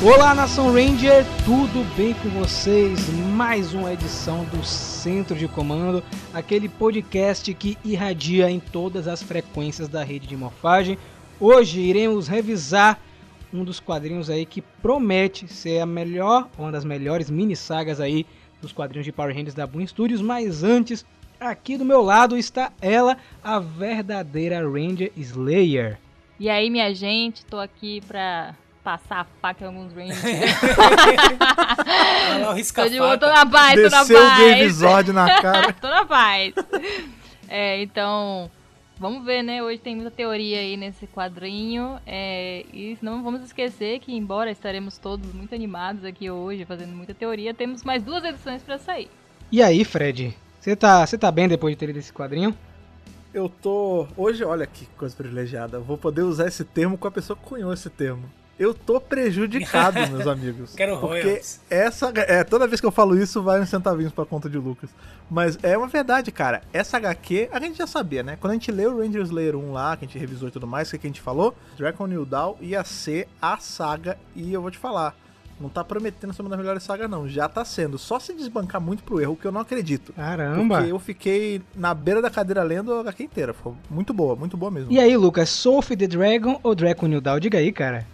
Olá, Nação Ranger, tudo bem com vocês? Mais uma edição do Centro de Comando, aquele podcast que irradia em todas as frequências da rede de morfagem. Hoje iremos revisar um dos quadrinhos aí que promete ser a melhor, uma das melhores mini sagas aí dos quadrinhos de Power Rangers da Boom Studios, mas antes, aqui do meu lado está ela, a verdadeira Ranger Slayer. E aí, minha gente, tô aqui pra passar a faca em alguns Rangers. Ela risca tô de a boa, tô faca. na paz, tô na Desceu o paz. episódio na cara. tô na paz. É, então, vamos ver, né? Hoje tem muita teoria aí nesse quadrinho. É, e não vamos esquecer que, embora estaremos todos muito animados aqui hoje, fazendo muita teoria, temos mais duas edições pra sair. E aí, Fred? Você tá, você tá bem depois de ter lido esse quadrinho? Eu tô. Hoje, olha que coisa privilegiada. Eu vou poder usar esse termo com a pessoa que cunhou esse termo. Eu tô prejudicado, meus amigos. Quero Porque essa. É, toda vez que eu falo isso, vai uns centavinhos pra conta de Lucas. Mas é uma verdade, cara. Essa HQ, a gente já sabia, né? Quando a gente leu o Ranger Slayer 1 lá, que a gente revisou e tudo mais, o que que a gente falou? Dragon New Dawn ia ser a saga. E eu vou te falar. Não tá prometendo ser uma das melhores sagas, não. Já tá sendo. Só se desbancar muito pro erro, que eu não acredito. Caramba! Porque eu fiquei na beira da cadeira lendo a HQ inteira. Ficou muito boa, muito boa mesmo. E aí, Lucas, Sophie the Dragon ou Draco New Dawn? Diga aí, cara.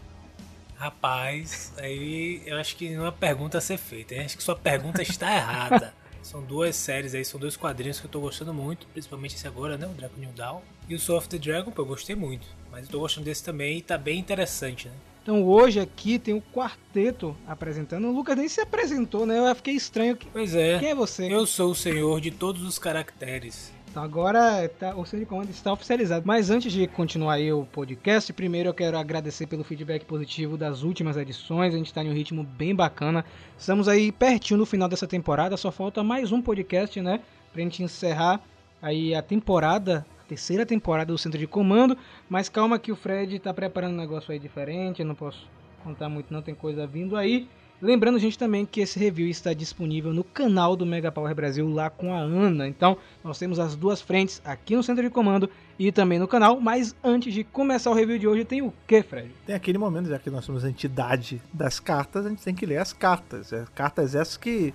Rapaz, aí eu acho que não é pergunta a ser feita. Eu acho que sua pergunta está errada. São duas séries aí, são dois quadrinhos que eu tô gostando muito, principalmente esse agora, né? O Dragon New Dawn. E o Soul of the Dragon, pô, eu gostei muito. Mas eu tô gostando desse também e tá bem interessante, né? Então hoje aqui tem o quarteto apresentando. O Lucas nem se apresentou, né? Eu fiquei estranho. Pois é. Quem é você? Eu sou o senhor de todos os caracteres. Então agora tá, o centro de comando está oficializado. Mas antes de continuar aí o podcast, primeiro eu quero agradecer pelo feedback positivo das últimas edições. A gente está em um ritmo bem bacana. Estamos aí pertinho do final dessa temporada. Só falta mais um podcast, né? Pra gente encerrar aí a temporada, a terceira temporada do centro de comando. Mas calma que o Fred tá preparando um negócio aí diferente. Eu não posso contar muito, não tem coisa vindo aí. Lembrando, gente, também que esse review está disponível no canal do Mega Power Brasil lá com a Ana. Então, nós temos as duas frentes aqui no centro de comando e também no canal. Mas antes de começar o review de hoje, tem o que, Fred? Tem aquele momento, já que nós somos a entidade das cartas, a gente tem que ler as cartas. É, cartas essas que,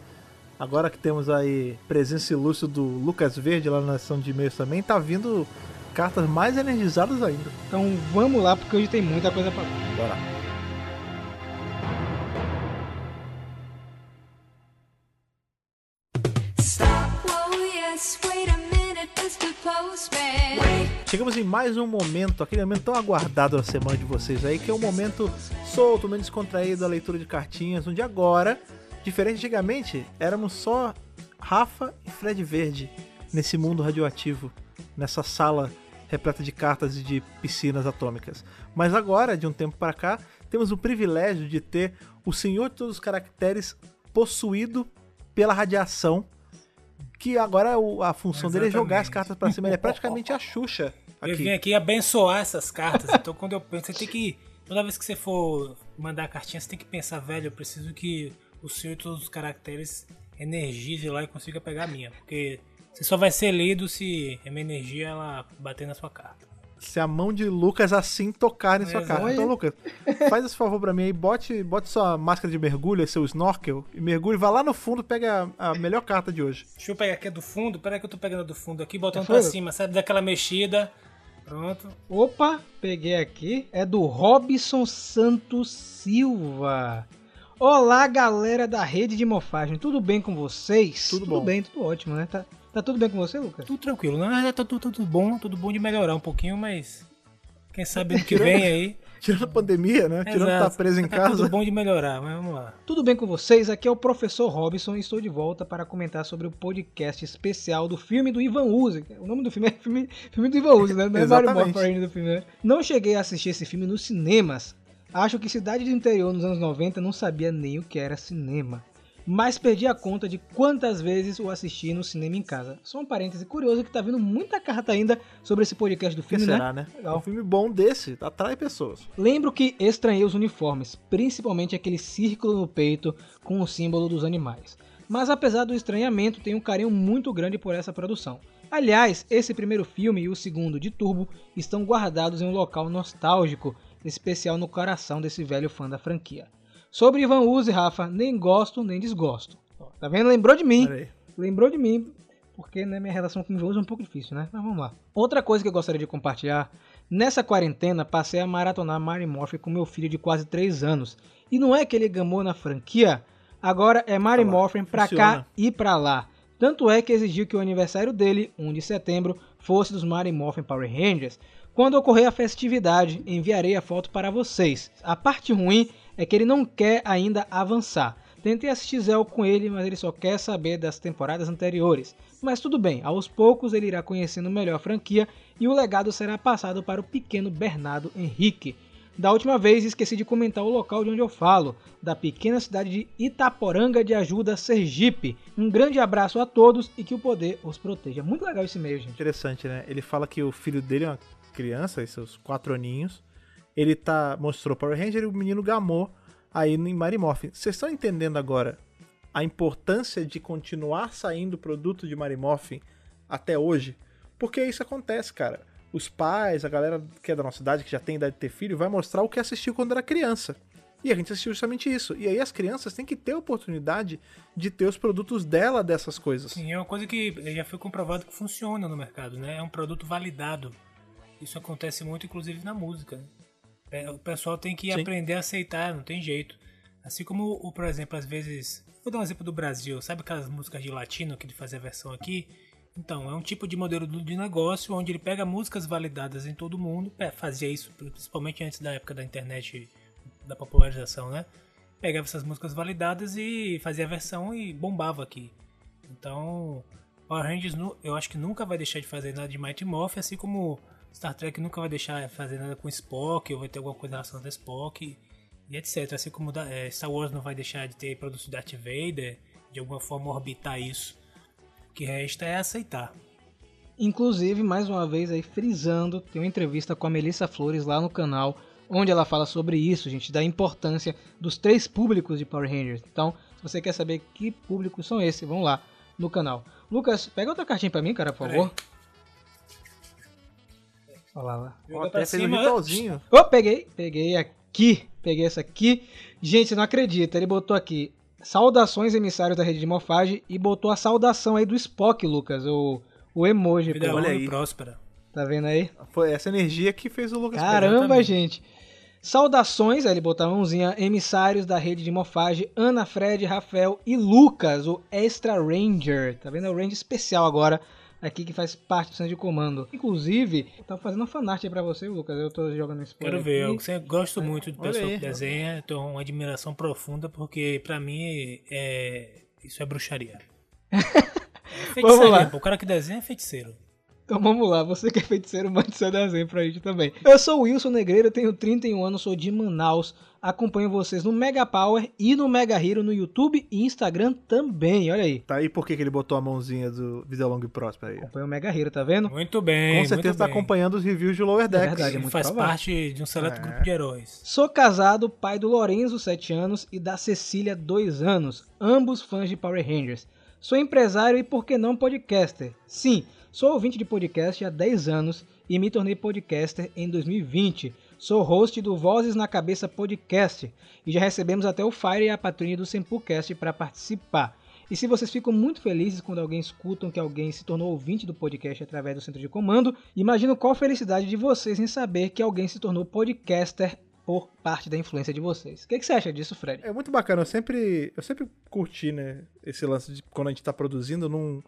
agora que temos aí presença ilustre do Lucas Verde lá na nação de e-mails também, tá vindo cartas mais energizadas ainda. Então, vamos lá, porque hoje tem muita coisa falar. Bora. Chegamos em mais um momento, aquele momento tão aguardado na semana de vocês aí, que é um momento solto, meio descontraído, a leitura de cartinhas, onde agora, diferente antigamente, éramos só Rafa e Fred Verde nesse mundo radioativo, nessa sala repleta de cartas e de piscinas atômicas. Mas agora, de um tempo para cá, temos o privilégio de ter o Senhor de Todos os Caracteres possuído pela radiação, que agora a função dele é jogar as Exatamente. cartas para cima. Ele é praticamente a Xuxa aqui. vim aqui abençoar essas cartas. Então quando eu penso, você tem que. Toda vez que você for mandar cartinha, você tem que pensar, velho, eu preciso que o senhor de todos os caracteres energize lá e consiga pegar a minha. Porque você só vai ser lido se a minha energia ela bater na sua carta. Se a mão de Lucas assim tocar em sua cara. Então, Lucas, faz esse favor pra mim aí, bote, bote sua máscara de mergulho, seu snorkel, e mergulhe, vá lá no fundo, pega a, a melhor carta de hoje. Deixa eu pegar aqui a do fundo. Peraí que eu tô pegando do fundo aqui, botando foi? pra cima, sabe? Daquela mexida. Pronto. Opa, peguei aqui. É do Robson Santos Silva. Olá, galera da rede de mofagem. Tudo bem com vocês? Tudo bom. bem, tudo ótimo, né? Tá, tá tudo bem com você, Lucas? Tudo tranquilo. Na verdade, tá tudo, tudo bom. Tudo bom de melhorar um pouquinho, mas. Quem sabe ano que vem aí. Tirando a pandemia, né? Tirando que tá Exato. preso em Tá casa. tudo bom de melhorar, mas vamos lá. Tudo bem com vocês? Aqui é o professor Robson e estou de volta para comentar sobre o podcast especial do filme do Ivan Uzi. O nome do filme é filme, filme do Ivan Uzi, né? Não é Mario Exatamente. Morphin do filme, né? Não cheguei a assistir esse filme nos cinemas. Acho que Cidade do Interior nos anos 90 não sabia nem o que era cinema. Mas perdi a conta de quantas vezes o assisti no cinema em casa. Só um parêntese curioso que tá vindo muita carta ainda sobre esse podcast do que filme, será, né? né? Legal. Um filme bom desse, atrai pessoas. Lembro que estranhei os uniformes, principalmente aquele círculo no peito com o símbolo dos animais. Mas apesar do estranhamento, tenho um carinho muito grande por essa produção. Aliás, esse primeiro filme e o segundo de Turbo estão guardados em um local nostálgico, especial no coração desse velho fã da franquia. Sobre Ivan Uzi, Rafa, nem gosto nem desgosto. Tá vendo? Lembrou de mim. Lembrou de mim, porque né, minha relação com o Ivan Uzi é um pouco difícil, né? Mas vamos lá. Outra coisa que eu gostaria de compartilhar. Nessa quarentena, passei a maratonar Mary Morphy com meu filho de quase 3 anos. E não é que ele gamou na franquia, agora é Mary lá, Morphin pra funciona. cá e pra lá. Tanto é que exigiu que o aniversário dele, 1 de setembro, fosse dos Mary Morphin Power Rangers. Quando ocorrer a festividade, enviarei a foto para vocês. A parte ruim é que ele não quer ainda avançar. Tentei assistir Zell com ele, mas ele só quer saber das temporadas anteriores. Mas tudo bem, aos poucos ele irá conhecendo melhor a franquia e o legado será passado para o pequeno Bernardo Henrique. Da última vez esqueci de comentar o local de onde eu falo, da pequena cidade de Itaporanga de Ajuda, Sergipe. Um grande abraço a todos e que o poder os proteja. Muito legal esse e-mail, gente. Interessante, né? Ele fala que o filho dele é uma criança, seus quatro aninhos. Ele tá mostrou Power Ranger e o menino gamou aí em Mary Morphin. Vocês estão entendendo agora a importância de continuar saindo produto de Mary Morphin até hoje? Porque isso acontece, cara. Os pais, a galera que é da nossa idade, que já tem idade de ter filho, vai mostrar o que assistiu quando era criança. E a gente assistiu justamente isso. E aí as crianças têm que ter a oportunidade de ter os produtos dela dessas coisas. Sim, é uma coisa que já foi comprovado que funciona no mercado, né? É um produto validado. Isso acontece muito, inclusive, na música. É, O pessoal tem que Sim. aprender a aceitar, não tem jeito. Assim como, o, por exemplo, às vezes... Vou dar um exemplo do Brasil. Sabe aquelas músicas de latino que ele fazia a versão aqui? Então, é um tipo de modelo de negócio onde ele pega músicas validadas em todo mundo. Fazia isso principalmente antes da época da internet, da popularização, né? Pegava essas músicas validadas e fazia a versão e bombava aqui. Então, Power Rangers eu acho que nunca vai deixar de fazer nada de Mighty Morphin, assim como Star Trek nunca vai deixar de fazer nada com Spock, ou vai ter alguma coisa relacionada a Spock, e etc. Assim como da- eh, Star Wars não vai deixar de ter produtos de Darth Vader, de alguma forma orbitar isso. O que resta é aceitar. Inclusive, mais uma vez aí frisando, tem uma entrevista com a Melissa Flores lá no canal, onde ela fala sobre isso, gente, da importância dos três públicos de Power Rangers. Então, se você quer saber que públicos são esses, vão lá no canal. Lucas, pega outra cartinha pra mim, cara, por favor. Olha lá. Ó, até fez um ritualzinho. Ô, peguei, peguei aqui, peguei essa aqui. Gente, você não acredita, ele botou aqui saudações emissários da rede de morfagem e botou a saudação aí do Spock, Lucas, o, o emoji, Vida pô. olha aí. próspera. Tá vendo aí? Foi essa energia que fez o Lucas Caramba, gente. Saudações, aí ele botou a mãozinha, emissários da rede de morfagem, Ana, Fred, Rafael e Lucas, o Extra Ranger. Tá vendo? É o Ranger especial agora, aqui que faz parte do centro de comando. Inclusive, eu tava fazendo uma fanart aí pra você, Lucas. Eu tô jogando esse Quero ver, eu aqui. sempre gosto muito do pessoal que desenha, tenho uma admiração profunda, porque pra mim é, isso é bruxaria. É feitiçaria, lá. o cara que desenha é feiticeiro. Então vamos lá, você que é feiticeiro, mande seu desenho pra gente também. Eu sou o Wilson Negreiro, tenho 31 anos, sou de Manaus. Acompanho vocês no Mega Power e no Mega Hero no YouTube e Instagram também, olha aí. Tá aí por que que ele botou a mãozinha do Vida Longa e Próspera aí. Acompanho o Mega Hero, tá vendo? Muito bem, Com certeza muito tá bem. acompanhando os reviews de Lower Decks. verdade, é muito faz provável. parte de um seleto É. grupo de heróis. Sou casado, pai do Lorenzo, 7 anos, e da Cecília, 2 anos, ambos fãs de Power Rangers. Sou empresário e, por que não, podcaster? Sim, sou ouvinte de podcast há 10 anos e me tornei podcaster em 2020. Sou host do Vozes na Cabeça Podcast e já recebemos até o Fire e a Patrulha do Sempucast para participar. E se vocês ficam muito felizes quando alguém escutam que alguém se tornou ouvinte do podcast através do centro de comando, imagino qual felicidade de vocês em saber que alguém se tornou podcaster por parte da influência de vocês. O que, que você acha disso, Fred? É muito bacana, eu sempre, eu sempre curti, né, esse lance de quando a gente tá produzindo, não,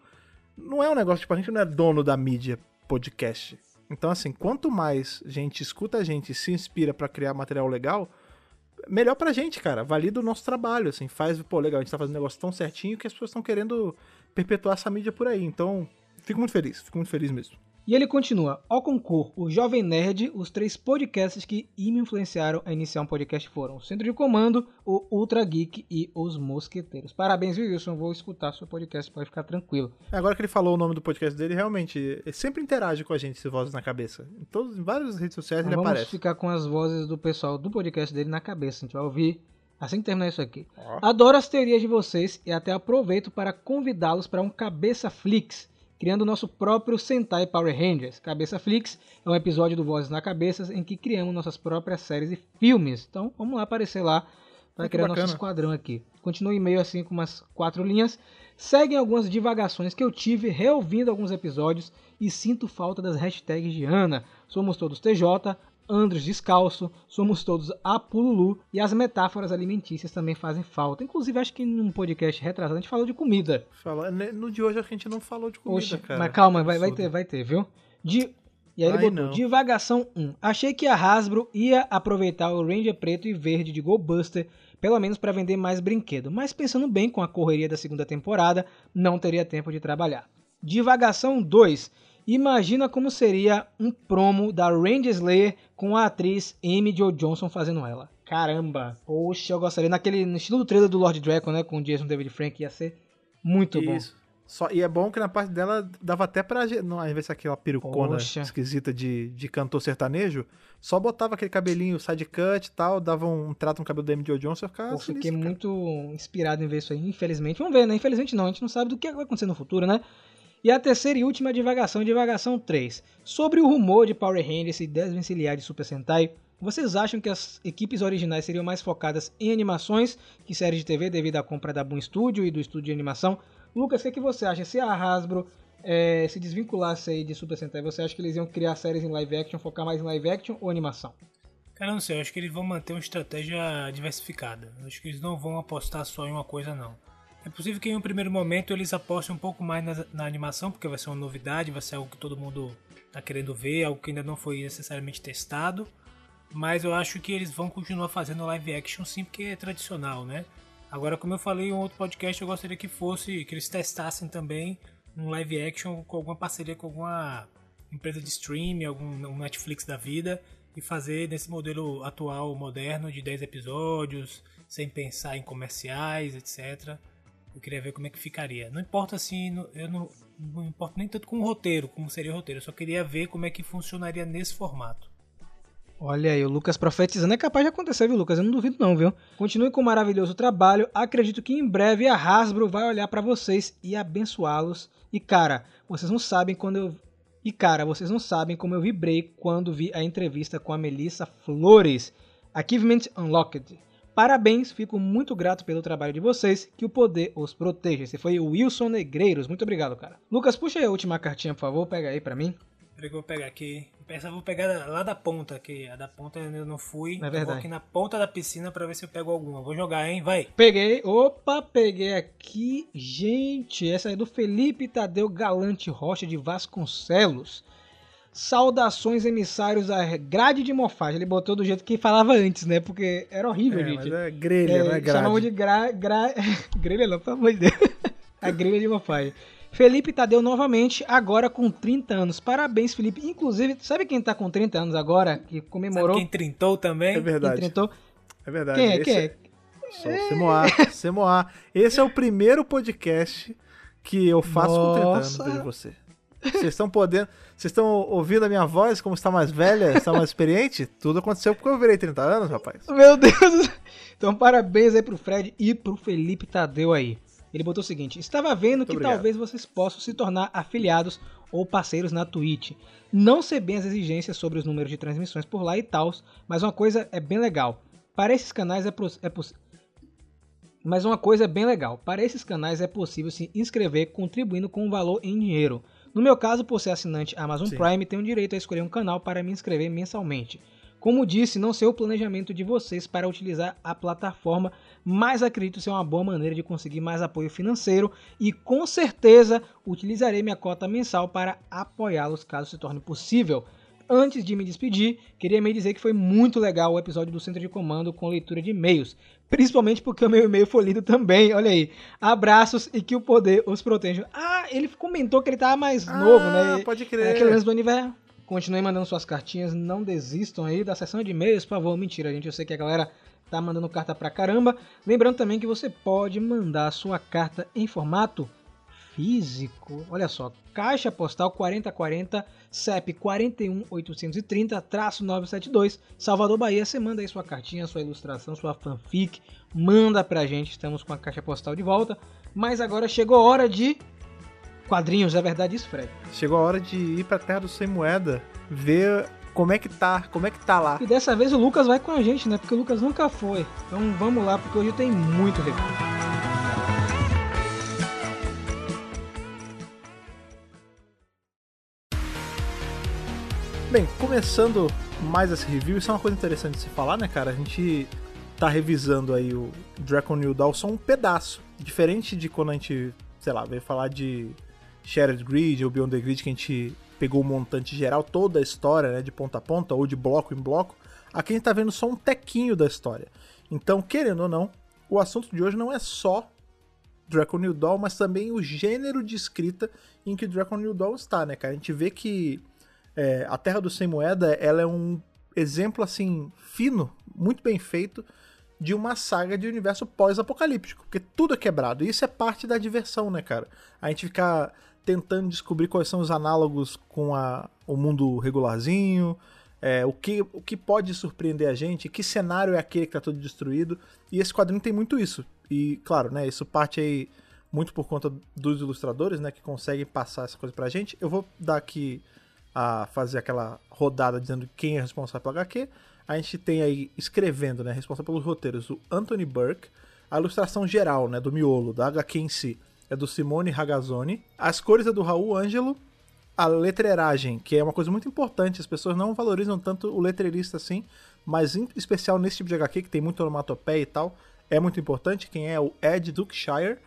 não é um negócio, tipo, a gente não é dono da mídia podcast. Então, assim, quanto mais gente escuta a gente e se inspira pra criar material legal, melhor pra gente, cara, valida o nosso trabalho, assim, faz, pô, legal, a gente tá fazendo um negócio tão certinho que as pessoas estão querendo perpetuar essa mídia por aí, então, fico muito feliz, fico muito feliz mesmo. E ele continua: Ao concurso, o Jovem Nerd, os três podcasts que me influenciaram a iniciar um podcast foram o Centro de Comando, o Ultra Geek e os Mosqueteiros. Parabéns, Wilson? Vou escutar seu podcast, pode ficar tranquilo. Agora que ele falou o nome do podcast dele, realmente, ele sempre interage com a gente, esse Vozes na Cabeça. Em, todos, em várias redes sociais ele Vamos aparece. ficar com as vozes do pessoal do podcast dele na cabeça. A gente vai ouvir assim que terminar isso aqui. Adoro as teorias de vocês e até aproveito para convidá-los para um Cabeça Flix, criando o nosso próprio Sentai Power Rangers. Cabeça Flix é um episódio do Vozes na Cabeça em que criamos nossas próprias séries e filmes. Então vamos lá aparecer lá, Vai Ah, criar nosso bacana. esquadrão aqui. Continua o e-mail assim com umas quatro linhas. Seguem algumas divagações que eu tive reouvindo alguns episódios e sinto falta das hashtags de Ana. Somos todos TJ, Andros Descalço, somos todos Apululu e as metáforas alimentícias também fazem falta. Inclusive, acho que num podcast retrasado a gente falou de comida. Fala, né, no de hoje a gente não falou de comida, Oxe, cara. mas calma, vai, vai ter, vai ter, viu? De... E aí ele Ai, botou, não. divagação 1. Achei que a Hasbro ia aproveitar o Ranger preto e verde de Go Buster, pelo menos para vender mais brinquedo, mas pensando bem com a correria da segunda temporada, não teria tempo de trabalhar. Divagação 2. Imagina como seria um promo da Ranger Slayer com a atriz Amy Jo Johnson fazendo ela. Caramba! Poxa, eu gostaria. Naquele, no estilo do trailer do Lord Dragon, né? Com o Jason David Frank, ia ser muito bom. Isso. Só, e é bom que na parte dela dava até pra. Não, ao invés daquela perucona Poxa. esquisita de, de cantor sertanejo, só botava aquele cabelinho side cut e tal, dava um trato no cabelo da Amy Jo Johnson e ficava sinistro, fiquei cara. muito inspirado em ver isso aí, infelizmente. Vamos ver, né? Infelizmente não, a gente não sabe do que vai acontecer no futuro, né? E a terceira e última divagação, divagação 3. Sobre o rumor de Power Rangers se desvencilhar de Super Sentai, vocês acham que as equipes originais seriam mais focadas em animações que séries de TV devido à compra da Boom Studio e do estúdio de animação? Lucas, o que, é que você acha? Se a Hasbro eh, se desvinculasse aí de Super Sentai, você acha que eles iam criar séries em live action, focar mais em live action ou animação? Cara, não sei, eu acho que eles vão manter uma estratégia diversificada. Eu acho que eles não vão apostar só em uma coisa, não. É possível que em um primeiro momento eles apostem um pouco mais na, na animação, porque vai ser uma novidade, vai ser algo que todo mundo tá querendo ver, algo que ainda não foi necessariamente testado. Mas eu acho que eles vão continuar fazendo live action sim, porque é tradicional, né? Agora, como eu falei em um outro podcast, eu gostaria que fosse, que eles testassem também um live action com alguma parceria com alguma empresa de streaming, algum um Netflix da vida, e fazer nesse modelo atual, moderno, de 10 episódios, sem pensar em comerciais, etc. Eu queria ver como é que ficaria. Não importa assim, eu não, não importo nem tanto com o roteiro, como seria o roteiro, eu só queria ver como é que funcionaria nesse formato. Olha aí, o Lucas profetizando é capaz de acontecer, viu, Lucas? Eu não duvido não, viu? Continue com o maravilhoso trabalho. Acredito que em breve a Hasbro vai olhar pra vocês e abençoá-los. E cara, vocês não sabem quando eu E cara, vocês não sabem como eu vibrei quando vi a entrevista com a Melissa Flores. Achievement Unlocked. Parabéns, fico muito grato pelo trabalho de vocês, que o poder os proteja. Esse foi o Wilson Negreiros, muito obrigado, cara. Lucas, puxa aí a última cartinha, por favor, pega aí pra mim. Eu vou pegar aqui. Essa eu vou pegar lá da ponta, que a da ponta eu não fui. É Eu vou verdade. aqui na ponta da piscina pra ver se eu pego alguma. Vou jogar, hein? Vai. Peguei, opa, peguei aqui, gente, essa é do Felipe Tadeu Galante Rocha de Vasconcelos. Saudações emissários à grade de mofagem. Ele botou do jeito que falava antes, né? Porque era horrível, É, gente. mas é grelha, É, não é grade. chamavam de gra... gra... grelha não, pelo amor de Deus. A grelha de mofagem. Felipe Tadeu novamente, agora com 30 anos. Parabéns, Felipe. Inclusive, sabe quem tá com 30 anos agora? Que Sabe comemorou? quem trintou também? É quem verdade. tentou? É verdade. Quem é? Esse Quem é? Só o Semoá. Semoá. Esse é o primeiro podcast que eu faço com 30 anos, Nossa. veja você. Vocês estão podendo. Vocês estão ouvindo a minha voz, como está mais velha, está mais experiente? Tudo aconteceu porque eu virei 30 anos, rapaz. Meu Deus! Então, parabéns aí pro Fred e pro Felipe Tadeu aí. Ele botou o seguinte: Estava vendo que obrigado. talvez vocês possam se tornar afiliados ou parceiros na Twitch. Não sei bem as exigências sobre os números de transmissões por lá e tal, mas uma coisa é bem legal. Para esses canais é, é poss- mas uma coisa é bem legal. Para esses canais é possível se inscrever contribuindo com um valor em dinheiro. No meu caso, por ser assinante Amazon Sim. Prime, tenho direito a escolher um canal para me inscrever mensalmente. Como disse, não sei o planejamento de vocês para utilizar a plataforma, mas acredito ser uma boa maneira de conseguir mais apoio financeiro e com certeza utilizarei minha cota mensal para apoiá-los caso se torne possível. Antes de me despedir, queria me dizer que foi muito legal o episódio do Centro de Comando com leitura de e-mails, principalmente porque o meu e-mail foi lido também. Olha aí, abraços e que o poder os proteja. Ah, ele comentou que ele tava mais novo, Ah, né? Pode É crer. aquele lance do aniversário. Continuem mandando suas cartinhas, não desistam aí da sessão de e-mails, por favor. Mentira, gente, eu sei que a galera tá mandando carta pra caramba. Lembrando também que você pode mandar sua carta em formato físico. Olha só, Caixa Postal 4040 CEP 41830-972, Salvador, Bahia. Você manda aí sua cartinha, sua ilustração, sua fanfic, manda pra gente. Estamos com a Caixa Postal de volta. Mas agora chegou a hora de quadrinhos, é verdade isso, Fred? Chegou a hora de ir pra terra do sem moeda, ver como é que tá, como é que tá lá. E dessa vez o Lucas vai com a gente, né? Porque o Lucas nunca foi. Então vamos lá, porque hoje tem muito review. Bem, começando mais esse review, isso é uma coisa interessante de se falar, né, cara? A gente tá revisando aí o Dragon New Dawn só um pedaço. Diferente de quando a gente, sei lá, veio falar de Shattered Grid ou Beyond the Grid, que a gente pegou o montante geral, toda a história, né, de ponta a ponta, ou de bloco em bloco. Aqui a gente tá vendo só um tequinho da história. Então, querendo ou não, o assunto de hoje não é só Dragon New Dawn, mas também o gênero de escrita em que Dragon New Dawn está, né, cara? A gente vê que é, a Terra do Sem Moeda, ela é um exemplo, assim, fino, muito bem feito, de uma saga de universo pós-apocalíptico, porque tudo é quebrado. E isso é parte da diversão, né, cara? A gente ficar tentando descobrir quais são os análogos com a, o mundo regularzinho, é, o, que, o que pode surpreender a gente, que cenário é aquele que tá todo destruído. E esse quadrinho tem muito isso. E, claro, né, isso parte aí muito por conta dos ilustradores, né, que conseguem passar essa coisa pra gente. Eu vou dar aqui a fazer aquela rodada dizendo quem é responsável pelo HQ. A gente tem aí escrevendo, né, responsável pelos roteiros, o Anthony Burke. A ilustração geral, né, do miolo, da HQ em si, é do Simone Ragazzoni. As cores é do Raul Ângelo. A letreiragem, que é uma coisa muito importante, as pessoas não valorizam tanto o letreirista assim, mas em especial nesse tipo de HQ, que tem muito onomatopeia e tal, é muito importante. Quem é o Ed Duckshire.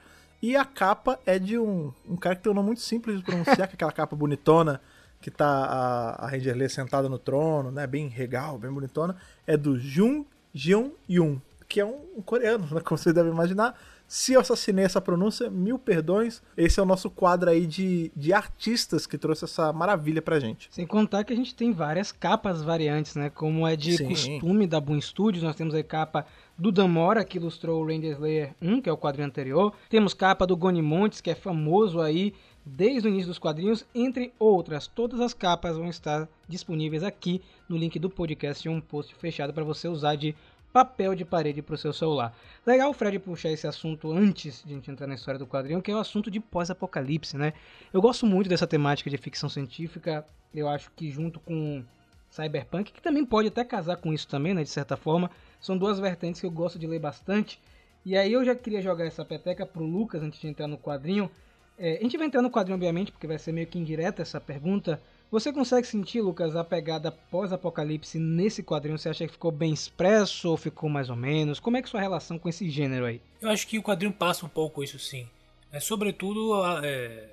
E a capa é de um, um cara que tem um nome muito simples de pronunciar, que é aquela capa bonitona, que tá a, a Ranger Lee sentada no trono, né? Bem regal, bem bonitona. É do Jung Jeon Yoon, que é um, um coreano, né? Como vocês devem imaginar. Se eu assassinei essa pronúncia, mil perdões. Esse é o nosso quadro aí de, de artistas que trouxe essa maravilha pra gente. Sem contar que a gente tem várias capas variantes, né? Como é de Sim. costume da Boom Studios. Nós temos a capa do Damora, que ilustrou o Ranger Slayer 1, que é o quadrinho anterior. Temos capa do Goni Montes, que é famoso aí desde o início dos quadrinhos, entre outras. Todas as capas vão estar disponíveis aqui no link do podcast em um post fechado para você usar de papel de parede para o seu celular. Legal o Fred puxar esse assunto antes de a gente entrar na história do quadrinho, que é o assunto de pós-apocalipse, né? Eu gosto muito dessa temática de ficção científica. Eu acho que junto com Cyberpunk, que também pode até casar com isso também, né, de certa forma, são duas vertentes que eu gosto de ler bastante. E aí eu já queria jogar essa peteca pro Lucas antes de entrar no quadrinho. É, a gente vai entrar no quadrinho, obviamente, porque vai ser meio que indireta essa pergunta. Você consegue sentir, Lucas, a pegada pós-apocalipse nesse quadrinho? Você acha que ficou bem expresso ou ficou mais ou menos? Como é que é sua relação com esse gênero aí? Eu acho que o quadrinho passa um pouco isso sim. É, sobretudo é,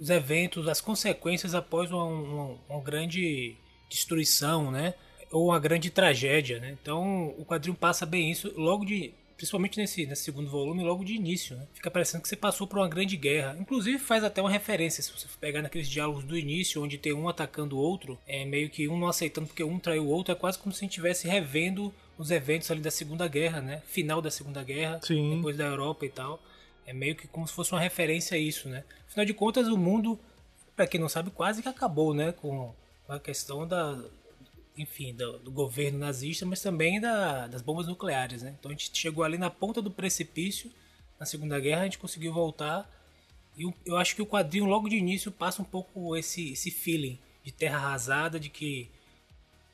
os eventos, as consequências após uma, uma- uma grande destruição, né? Ou uma grande tragédia, né? Então o quadrinho passa bem isso logo de. Principalmente nesse, nesse segundo volume, logo de início, né? Fica parecendo que você passou por uma grande guerra. Inclusive faz até uma referência, se você pegar naqueles diálogos do início, onde tem um atacando o outro, é meio que um não aceitando porque um traiu o outro, é quase como se a gente estivesse revendo os eventos ali da Segunda Guerra, né? Final da Segunda Guerra, Sim. depois da Europa e tal. É meio que como se fosse uma referência a isso, né? Afinal de contas, o mundo, pra quem não sabe, quase que acabou, né? Com a questão da, enfim, do, do governo nazista, mas também da- das bombas nucleares, né? Então a gente chegou ali na ponta do precipício na Segunda Guerra, a gente conseguiu voltar. E eu, acho que o quadrinho logo de início passa um pouco esse, esse feeling de terra arrasada, de que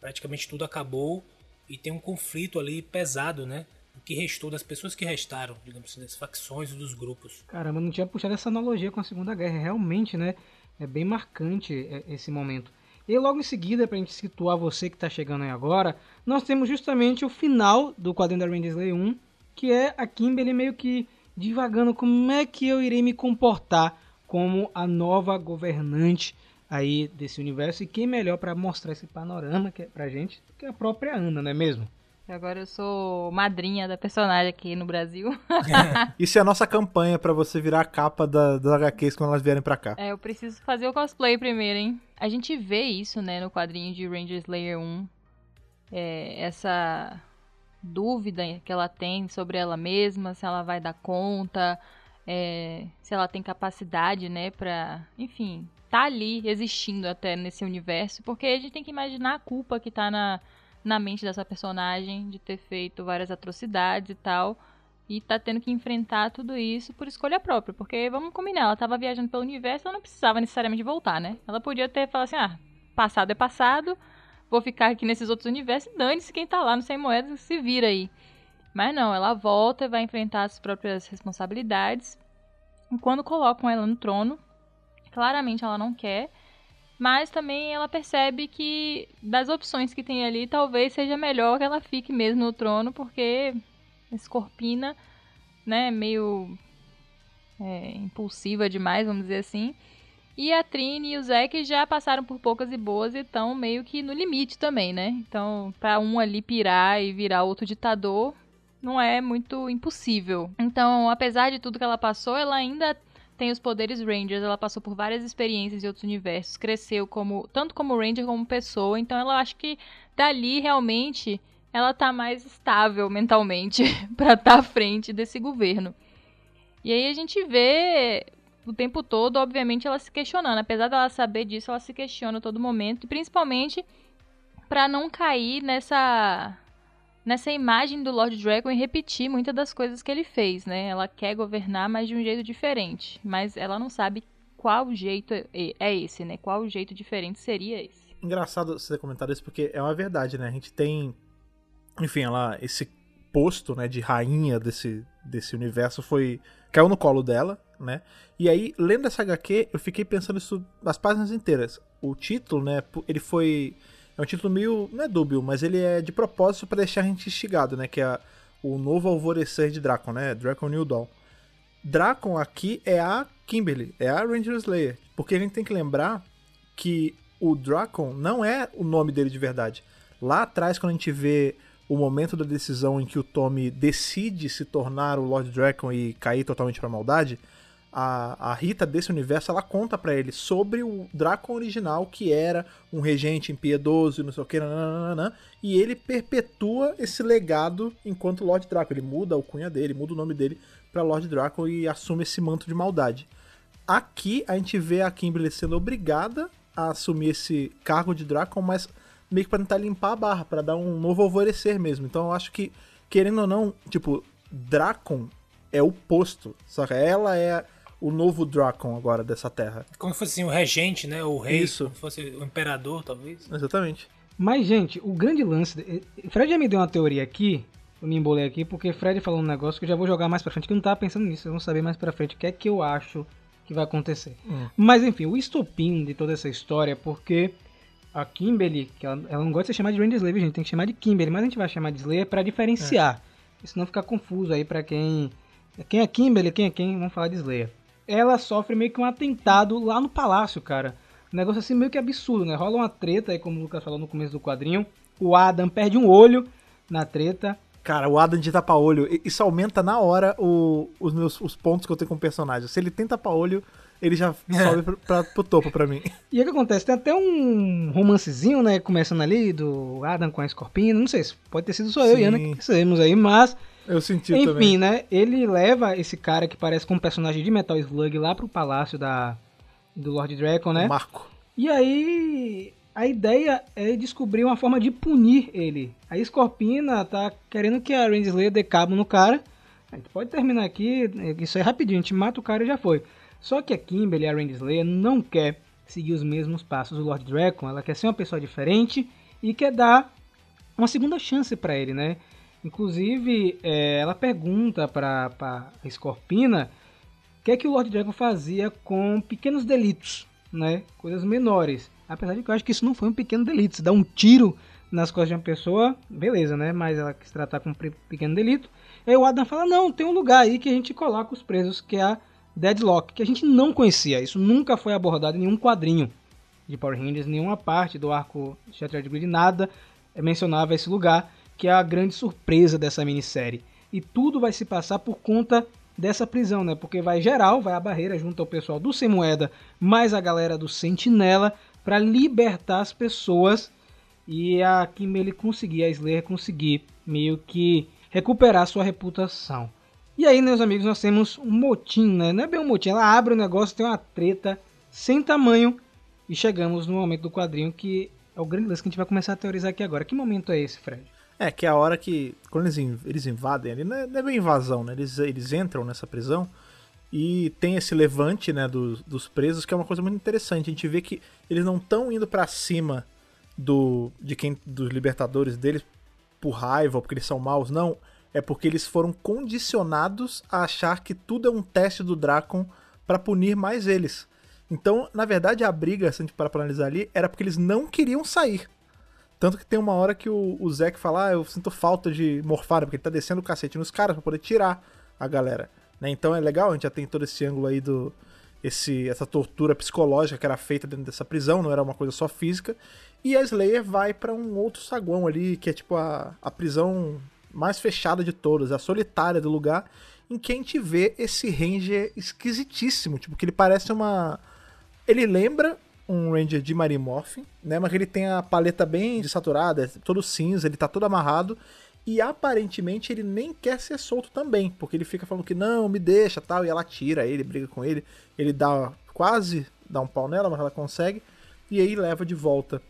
praticamente tudo acabou e tem um conflito ali pesado, né? O que restou das pessoas que restaram, digamos assim, das facções e dos grupos. Caramba, não tinha puxado essa analogia com a Segunda Guerra. Realmente, né? É bem marcante é, esse momento. E logo em seguida, pra gente situar você que tá chegando aí agora, nós temos justamente o final do quadrinho da Ranger Slayer 1, que é a Kimberly meio que divagando como é que eu irei me comportar como a nova governante aí desse universo. E quem melhor pra mostrar esse panorama que é pra gente do que a própria Ana, não é mesmo? Agora eu sou madrinha da personagem aqui no Brasil. Isso é a nossa campanha pra você virar a capa da, das HQs quando elas vierem pra cá. É, eu preciso fazer o cosplay primeiro, hein? A gente vê isso, né, no quadrinho de Ranger Slayer 1. É, essa dúvida que ela tem sobre ela mesma, se ela vai dar conta, é, se ela tem capacidade, né, pra, enfim, tá ali existindo até nesse universo, porque a gente tem que imaginar a culpa que tá na, na mente dessa personagem de ter feito várias atrocidades e tal. E tá tendo que enfrentar tudo isso por escolha própria. Porque, vamos combinar, ela tava viajando pelo universo, ela não precisava necessariamente voltar, né? Ela podia ter falado assim, ah, passado é passado, vou ficar aqui nesses outros universos, dane-se quem tá lá no Sem Moedas, se vira aí. Mas não, ela volta e vai enfrentar as próprias responsabilidades. E quando colocam ela no trono, claramente ela não quer, mas também ela percebe que das opções que tem ali, talvez seja melhor que ela fique mesmo no trono, porque Escorpina, né, meio é, impulsiva demais, vamos dizer assim. E a Trini e o Zack já passaram por poucas e boas e estão meio que no limite também, né? Então, pra um ali pirar e virar outro ditador, não é muito impossível. Então, apesar de tudo que ela passou, ela ainda tem os poderes Rangers. Ela passou por várias experiências em outros universos, cresceu como tanto como Ranger como pessoa. Então, ela acho que dali realmente ela tá mais estável mentalmente pra estar à frente desse governo. E aí a gente vê o tempo todo, obviamente, ela se questionando. Apesar dela saber disso, ela se questiona a todo momento. E principalmente pra não cair nessa nessa imagem do Lord Dragon e repetir muitas das coisas que ele fez, né? Ela quer governar, mas de um jeito diferente. Mas ela não sabe qual jeito é esse, né? Qual jeito diferente seria esse. Engraçado você ter comentado isso, porque é uma verdade, né? A gente tem. Enfim, ela. Esse posto, né, de rainha desse, desse universo foi. caiu no colo dela, né? E aí, lendo essa HQ, eu fiquei pensando isso as páginas inteiras. O título, né, ele foi. É um título meio. não é dúbio, mas ele é de propósito pra deixar a gente instigado, né? Que é o novo alvorecer de Dracon, né? Dracon New Dawn. Dracon aqui é a Kimberly, é a Ranger Slayer. Porque a gente tem que lembrar que o Dracon não é o nome dele de verdade. Lá atrás, quando a gente vê o momento da decisão em que o Tommy decide se tornar o Lord Dracon e cair totalmente pra maldade, a, a Rita desse universo ela conta pra ele sobre o Dracon original, que era um regente impiedoso e não sei o que, nananana, e ele perpetua esse legado enquanto Lord Draco. Ele muda a cunha dele, muda o nome dele pra Lord Draco e assume esse manto de maldade. Aqui a gente vê a Kimberly sendo obrigada a assumir esse cargo de Dracon, mas meio que pra tentar limpar a barra, pra dar um novo alvorecer mesmo. Então eu acho que, querendo ou não, tipo, Dracon é o posto, saca? Ela é o novo Dracon agora dessa terra. Como se fosse assim, o regente, né? O rei. Isso. Como se fosse o imperador, talvez. Exatamente. Mas, gente, o grande lance. de- Fred já me deu uma teoria aqui. Eu me embolei aqui porque Fred falou um negócio que eu já vou jogar mais pra frente. Que eu não tava pensando nisso. Eu vou saber mais pra frente o que é que eu acho que vai acontecer. Hum. Mas, enfim, o estopim de toda essa história é porque a Kimberly, que ela, ela não gosta de ser chamada de Ranger Slayer, gente. Tem que chamar de Kimberly. Mas a gente vai chamar de Slayer pra diferenciar. Isso não ficar confuso aí pra quem. Quem é Kimberly, quem é quem, vamos falar de Slayer. Ela sofre meio que um atentado lá no palácio, cara. Um negócio assim meio que absurdo, né? Rola uma treta aí, como o Lucas falou no começo do quadrinho. O Adam perde um olho na treta. Cara, o Adam de tapa-olho, isso aumenta na hora o- os meus os pontos que eu tenho com o personagem. Se ele tem tapa-olho, ele já sobe pra, pra, pro topo pra mim. E o que acontece? Tem até um romancezinho, né? Começando ali, do Adam com a Escorpina. Não sei se pode ter sido só eu e. Ana que sabemos aí, mas Eu senti Enfim, também. né? Ele leva esse cara que parece com um personagem de Metal Slug lá pro palácio da, do Lord Draco, né? Marco. E aí a ideia é descobrir uma forma de punir ele. A Scorpina tá querendo que a Ranger Slayer dê cabo no cara. A gente pode terminar aqui, isso é rapidinho, a gente mata o cara e já foi. Só que a Kimberly, a Ranger Slayer, não quer seguir os mesmos passos do Lord Draco. Ela quer ser uma pessoa diferente e quer dar uma segunda chance pra ele, né? Inclusive, é, ela pergunta pra, pra Scorpina o que é que o Lord Dragon fazia com pequenos delitos, né? Coisas menores. Apesar de que eu acho que isso não foi um pequeno delito. Se dá um tiro nas costas de uma pessoa, beleza, né? Mas ela quis tratar com um pequeno delito. Aí o Adam fala, não, tem um lugar aí que a gente coloca os presos, que é a Deadlock, que a gente não conhecia. Isso nunca foi abordado em nenhum quadrinho de Power Rangers, nenhuma parte do arco Shattered Grid, nada mencionava esse lugar, que é a grande surpresa dessa minissérie. E tudo vai se passar por conta dessa prisão, né? Porque vai geral, vai a barreira junto ao pessoal do Sem Moeda, mais a galera do Sentinela, para libertar as pessoas e a Kimberly conseguir, a Slayer conseguir meio que recuperar sua reputação. E aí, meus amigos, nós temos um motim, né? Não é bem um motim, ela abre o negócio, tem uma treta sem tamanho e chegamos no momento do quadrinho que é o grande lance que a gente vai começar a teorizar aqui agora. Que momento é esse, Fred? É, que é a hora que. Quando eles, eles invadem ali, não é, não é bem invasão, né? Eles, eles entram nessa prisão e tem esse levante, né, dos, dos presos, que é uma coisa muito interessante. A gente vê que eles não estão indo pra cima do de quem dos libertadores deles por raiva ou porque eles são maus, não. É porque eles foram condicionados a achar que tudo é um teste do Dracon pra punir mais eles. Então, na verdade, a briga, se a gente parar pra analisar ali, era porque eles não queriam sair. Tanto que tem uma hora que o, o Zack fala, ah, eu sinto falta de morfar, porque ele tá descendo o cacete nos caras pra poder tirar a galera. né? Então é legal, a gente já tem todo esse ângulo aí do. Esse, essa tortura psicológica que era feita dentro dessa prisão, não era uma coisa só física. E a Slayer vai pra um outro saguão ali, que é tipo a, a prisão mais fechada de todas, a solitária do lugar, em que a gente vê esse Ranger esquisitíssimo, tipo, que ele parece uma. Ele lembra um Ranger de Mary Morphin, né? Mas ele tem a paleta bem desaturada, é todo cinza, ele tá todo amarrado. E aparentemente ele nem quer ser solto também, porque ele fica falando que não, me deixa tal, e ela tira ele, briga com ele, ele dá quase dá um pau nela, mas ela consegue, e aí leva de volta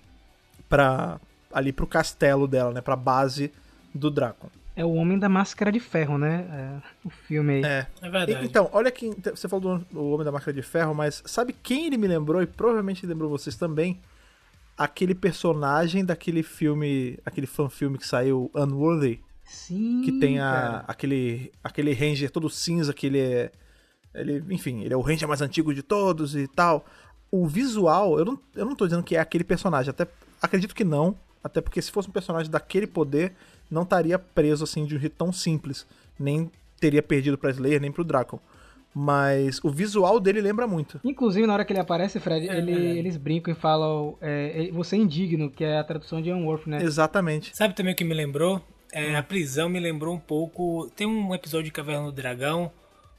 pra, ali pro castelo dela, né, pra base do Dracon. É o Homem da Máscara de Ferro, né? É, o filme aí. É. É verdade. E- Então, olha que você falou do do Homem da Máscara de Ferro, mas sabe quem ele me lembrou e provavelmente lembrou vocês também? Aquele personagem daquele filme, aquele fan-filme que saiu Unworthy, Sim. que tem a, aquele aquele Ranger todo cinza que ele é ele, enfim, ele é o Ranger mais antigo de todos e tal. O visual, eu não, eu não tô dizendo que é aquele personagem, até acredito que não, até porque se fosse um personagem daquele poder, não estaria preso assim de um jeito tão simples, nem teria perdido pra Slayer nem pro Draco. Mas o visual dele lembra muito. Inclusive, na hora que ele aparece, Fred, É, ele- é. eles brincam e falam é, é, você é indigno, que é a tradução de Unworth, né? Exatamente. Sabe também o que me lembrou? É, Hum. A prisão me lembrou um pouco. Tem um episódio de Caverna do Dragão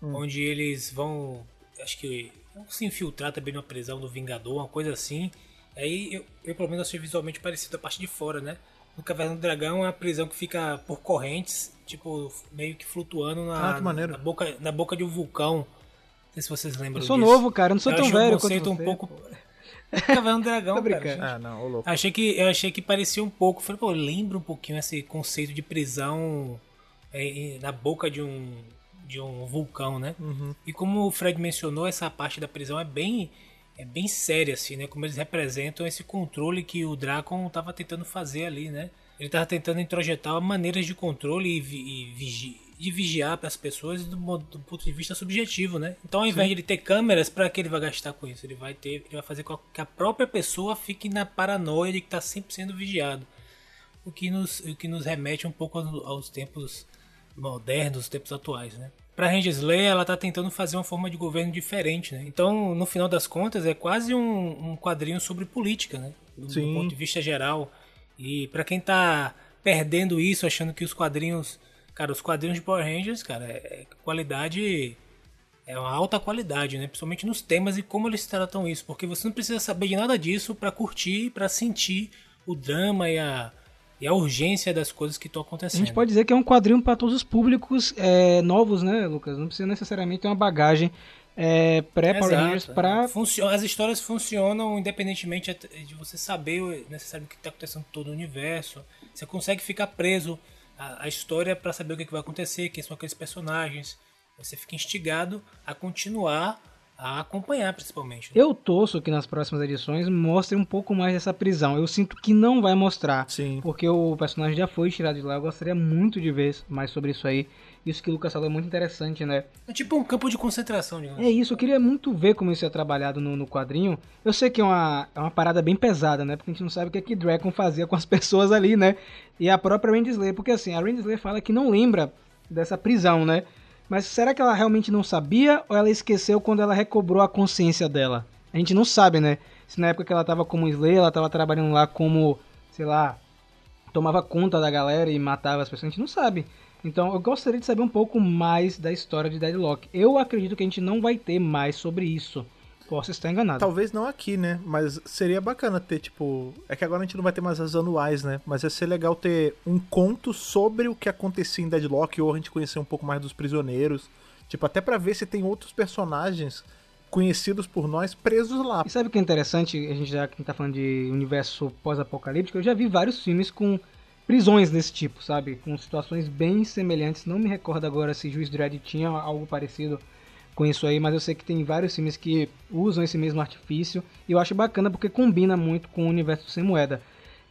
Hum. onde eles vão. Acho que vão se infiltrar também numa prisão do Vingador, uma coisa assim. Aí eu, eu pelo menos achei visualmente parecido a parte de fora, né? No Caverna do Dragão é uma prisão que fica por correntes, tipo, meio que flutuando na, Ah, que na, boca, na boca de um vulcão. Não sei se vocês lembram Eu sou disso. novo, cara, eu não sou Eu tão achei um velho quanto conceito um você. pouco. Caverna do Dragão, cara. Ah, não, ô louco. Achei que, eu achei que parecia um pouco. Falei, pô, lembra um pouquinho esse conceito de prisão é, na boca de um, de um vulcão, né? E como o Fred mencionou, essa parte da prisão é bem, é bem séria, assim, né? Como eles representam esse controle que o Dracon tava tentando fazer ali, né? Ele tava tentando introjetar maneiras de controle e, vi- e vigi- de vigiar para as pessoas do, do ponto de vista subjetivo, né? Então, ao invés de ele ter câmeras, para que ele vai gastar com isso? Ele vai ter, ele vai fazer com que a própria pessoa fique na paranoia de que está sempre sendo vigiado. O que nos, o que nos remete um pouco aos, aos tempos modernos, os tempos atuais, né? Pra Ranger Slayer, ela tá tentando fazer uma forma de governo diferente, né? Então, no final das contas, é quase um, um quadrinho sobre política, né? Do, do ponto de vista geral. E pra quem tá perdendo isso, achando que os quadrinhos... Cara, os quadrinhos de Power Rangers, cara, é é qualidade... É uma alta qualidade, né? Principalmente nos temas e como eles tratam isso. Porque você não precisa saber de nada disso pra curtir, pra sentir o drama e a, e a urgência das coisas que estão A acontecendo. gente pode dizer que é um quadrinho para todos os públicos é, novos, né, Lucas? Não precisa necessariamente ter uma bagagem é, pré-Power. Rangers. Funcio- As histórias funcionam independentemente de você saber o necessário o que está acontecendo em todo o universo. Você consegue ficar preso à, à história para saber o que, que vai acontecer, quem são aqueles personagens. Você fica instigado a continuar a acompanhar, principalmente. Eu torço que nas próximas edições mostre um pouco mais dessa prisão. Eu sinto que não vai mostrar. Sim. Porque o personagem já foi tirado de lá. Eu gostaria muito de ver mais sobre isso aí. Isso que o Lucas falou é muito interessante, né? É tipo um campo de concentração, digamos. É isso, eu queria muito ver como isso é trabalhado no, no quadrinho. Eu sei que é uma, é uma parada bem pesada, né? Porque a gente não sabe o que é que Dragon fazia com as pessoas ali, né? E a própria Randy Slayer, porque assim, a Randy Slayer fala que não lembra dessa prisão, né? Mas será que ela realmente não sabia ou ela esqueceu quando ela recobrou a consciência dela? A gente não sabe, né? Se na época que ela tava como Slayer, ela tava trabalhando lá como, sei lá, tomava conta da galera e matava as pessoas, a gente não sabe. Então eu gostaria de saber um pouco mais da história de Deadlock. Eu acredito que a gente não vai ter mais sobre isso. Posso estar enganado. Talvez não aqui, né? Mas seria bacana ter, tipo. É que agora a gente não vai ter mais as anuais, né? Mas ia ser legal ter um conto sobre o que acontecia em Deadlock, ou a gente conhecer um pouco mais dos prisioneiros. Tipo, até pra ver se tem outros personagens conhecidos por nós presos lá. E sabe o que é interessante? A gente já que tá falando de universo pós-apocalíptico, eu já vi vários filmes com prisões desse tipo, sabe? Com situações bem semelhantes. Não me recordo agora se Juiz Dredd tinha algo parecido com isso aí, mas eu sei que tem vários filmes que usam esse mesmo artifício e eu acho bacana porque combina muito com o universo sem moeda.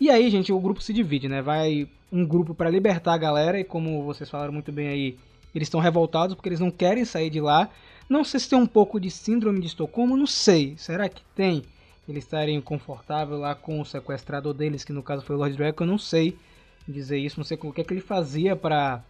E aí, gente, o grupo se divide, né? Vai um grupo pra libertar a galera e como vocês falaram muito bem aí, eles estão revoltados porque eles não querem sair de lá. Não sei se tem um pouco de síndrome de Estocolmo, não sei. Será que tem? Eles estarem confortável lá com o sequestrador deles, que no caso foi o Lord Draco, eu não sei dizer isso, não sei o que, é que ele fazia pra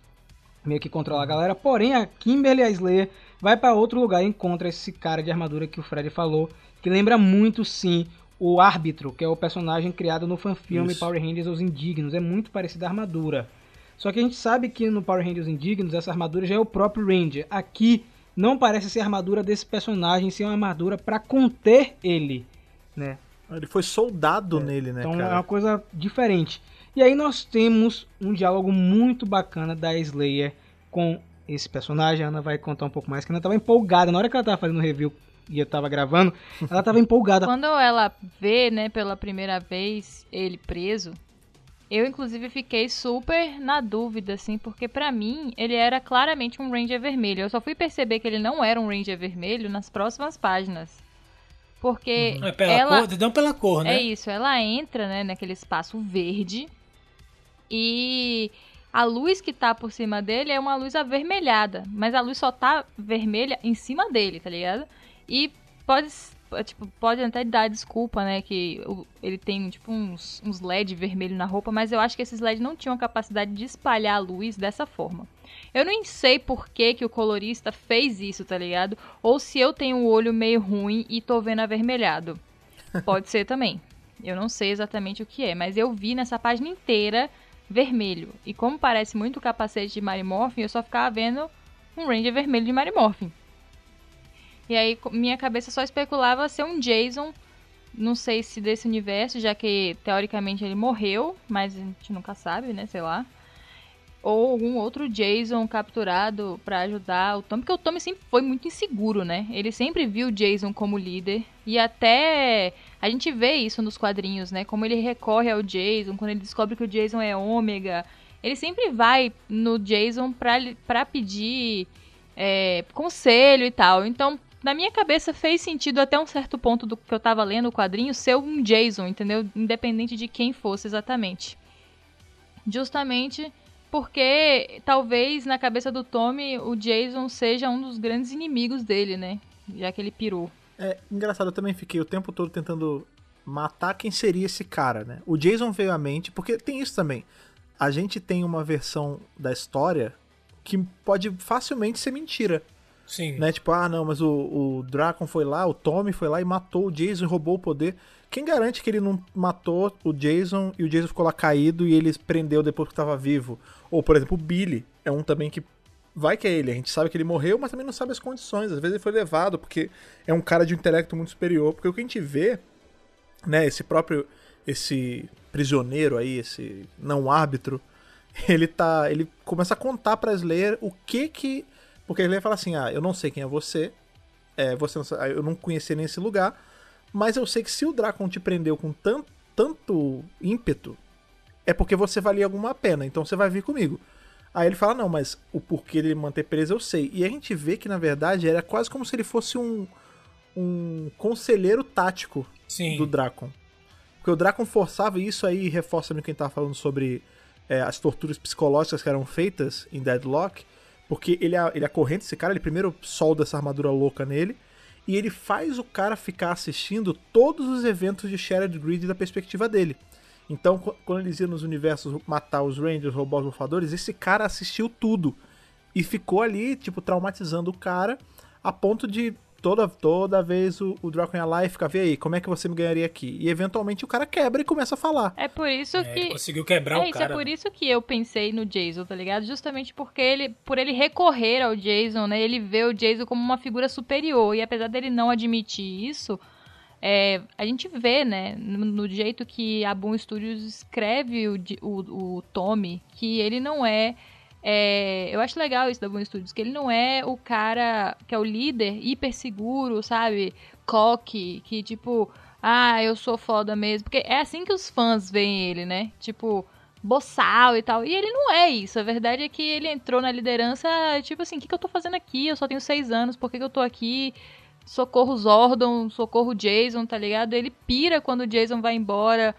meio que controlar a galera. Porém, a Kimberly e a Slayer vai pra outro lugar e encontra esse cara de armadura que o Fred falou, que lembra muito sim o Árbitro, que é o personagem criado no fanfilme Isso. Power Rangers Os Indignos. É muito parecido à armadura. Só que a gente sabe que no Power Rangers Indignos essa armadura já é o próprio Ranger. Aqui não parece ser a armadura desse personagem, sim uma armadura pra conter ele, né? Ele foi soldado nele, né, Então é cara? uma coisa diferente. E aí nós temos um diálogo muito bacana da Slayer com esse personagem. A Ana vai contar um pouco mais, que a Ana tava empolgada. Na hora que ela tava fazendo o review e eu tava gravando, ela tava empolgada. Quando ela vê, né, pela primeira vez ele preso, eu inclusive fiquei super na dúvida, assim, porque pra mim ele era claramente um Ranger vermelho. Eu só fui perceber que ele não era um Ranger vermelho nas próximas páginas. Porque É pela ela. cor, não pela cor, né? É isso, ela entra, né, naquele espaço verde e a luz que tá por cima dele é uma luz avermelhada, mas a luz só tá vermelha em cima dele, tá ligado? E pode, tipo, pode até dar desculpa, né, que ele tem, tipo, uns, uns LED vermelho na roupa, mas eu acho que esses LED não tinham a capacidade de espalhar a luz dessa forma. Eu nem sei por que, que o colorista fez isso, tá ligado? Ou se eu tenho o olho meio ruim e tô vendo avermelhado. Pode ser também. Eu não sei exatamente o que é, mas eu vi nessa página inteira vermelho. E como parece muito o capacete de Mary Morphin, eu só ficava vendo um Ranger vermelho de Mary Morphin. E aí minha cabeça só especulava ser um Jason, não sei se desse universo, já que teoricamente ele morreu, mas a gente nunca sabe, né, sei lá. Ou algum outro Jason capturado pra ajudar o Tommy, porque o Tommy sempre foi muito inseguro, né? Ele sempre viu o Jason como líder e até a gente vê isso nos quadrinhos, né? Como ele recorre ao Jason, quando ele descobre que o Jason é ômega. Ele sempre vai no Jason pra, pra pedir é, conselho e tal. Então, na minha cabeça fez sentido até um certo ponto do que eu tava lendo o quadrinho ser um Jason, entendeu? Independente de quem fosse exatamente. Justamente porque talvez na cabeça do Tommy o Jason seja um dos grandes inimigos dele, né? Já que ele pirou. É engraçado, eu também fiquei o tempo todo tentando matar quem seria esse cara, né? O Jason veio à mente, porque tem isso também. A gente tem uma versão da história que pode facilmente ser mentira, Sim. né? Tipo, ah, não, mas o, o Dracon foi lá, o Tommy foi lá e matou o Jason e roubou o poder. Quem garante que ele não matou o Jason e o Jason ficou lá caído e ele prendeu depois que tava vivo? Ou, por exemplo, o Billy é um também que vai que é ele. A gente sabe que ele morreu, mas também não sabe as condições. Às vezes ele foi levado porque é um cara de um intelecto muito superior. Porque o que a gente vê, né, esse próprio esse prisioneiro aí, esse não árbitro, ele tá, ele começa a contar pra Slayer o que que, porque a Slayer fala assim: "Ah, eu não sei quem é você. É, você não, eu não conheci nem esse lugar, mas eu sei que se o Dracon te prendeu com tanto, tanto ímpeto, é porque você valia alguma pena, então você vai vir comigo. Aí ele fala, não, mas o porquê dele manter preso eu sei. E a gente vê que, na verdade, era quase como se ele fosse um, um conselheiro tático Sim. do Dracon. Porque o Dracon forçava e isso aí, reforça no que a gente tava falando sobre é, as torturas psicológicas que eram feitas em Deadlock, porque ele, a- ele acorrenta esse cara, ele primeiro solda essa armadura louca nele, e ele faz o cara ficar assistindo todos os eventos de Shattered Grid da perspectiva dele. Então, qu- quando eles iam nos universos matar os Rangers, roubar os bufadores, esse cara assistiu tudo. E ficou ali, tipo, traumatizando o cara, a ponto de toda, toda vez o, o Dracon ia lá e ficava, e aí, como é que você me ganharia aqui? E eventualmente o cara quebra e começa a falar. É por isso É, que ele conseguiu quebrar é o isso, cara. é por isso que eu pensei no Jason, tá ligado? Justamente porque ele, por ele recorrer ao Jason, né? Ele vê o Jason como uma figura superior. E apesar dele não admitir isso, é, a gente vê, né? No, no jeito que a Boom Studios escreve o, o, o Tommy, que ele não é, é, Eu acho legal isso da Boom Studios, que ele não é o cara que é o líder hiper seguro, sabe? Coque, que tipo ah, eu sou foda mesmo. Porque é assim que os fãs veem ele, né? Tipo, boçal e tal. E ele não é isso. A verdade é que ele entrou na liderança, tipo assim, o que, que eu tô fazendo aqui? Eu só tenho seis anos, por que, que eu tô aqui? Socorro Zordon, socorro Jason, tá ligado? Ele pira quando o Jason vai embora.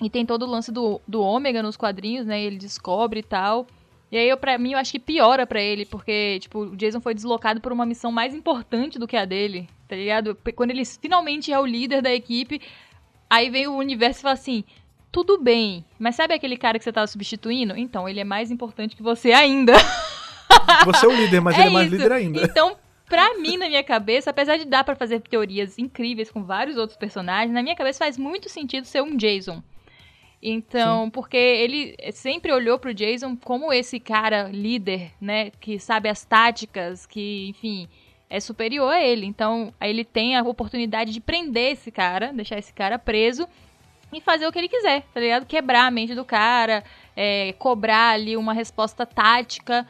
E tem todo o lance do, do ômega nos quadrinhos, né? Ele descobre e tal. E aí, eu, pra mim, eu acho que piora pra ele, porque, tipo, o Jason foi deslocado por uma missão mais importante do que a dele, tá ligado? Quando ele finalmente é o líder da equipe, aí vem o universo e fala assim: tudo bem, mas sabe aquele cara que você tava substituindo? Então, ele é mais importante que você ainda. Você é o líder, mas É ele é mais isso. líder ainda. Então, pra mim, na minha cabeça, apesar de dar pra fazer teorias incríveis com vários outros personagens, na minha cabeça faz muito sentido ser um Jason. Então, porque ele sempre olhou pro Jason como esse cara líder, né, que sabe as táticas, que, enfim, é superior a ele. Então, aí ele tem a oportunidade de prender esse cara, deixar esse cara preso e fazer o que ele quiser, tá ligado? Quebrar a mente do cara, é, cobrar ali uma resposta tática,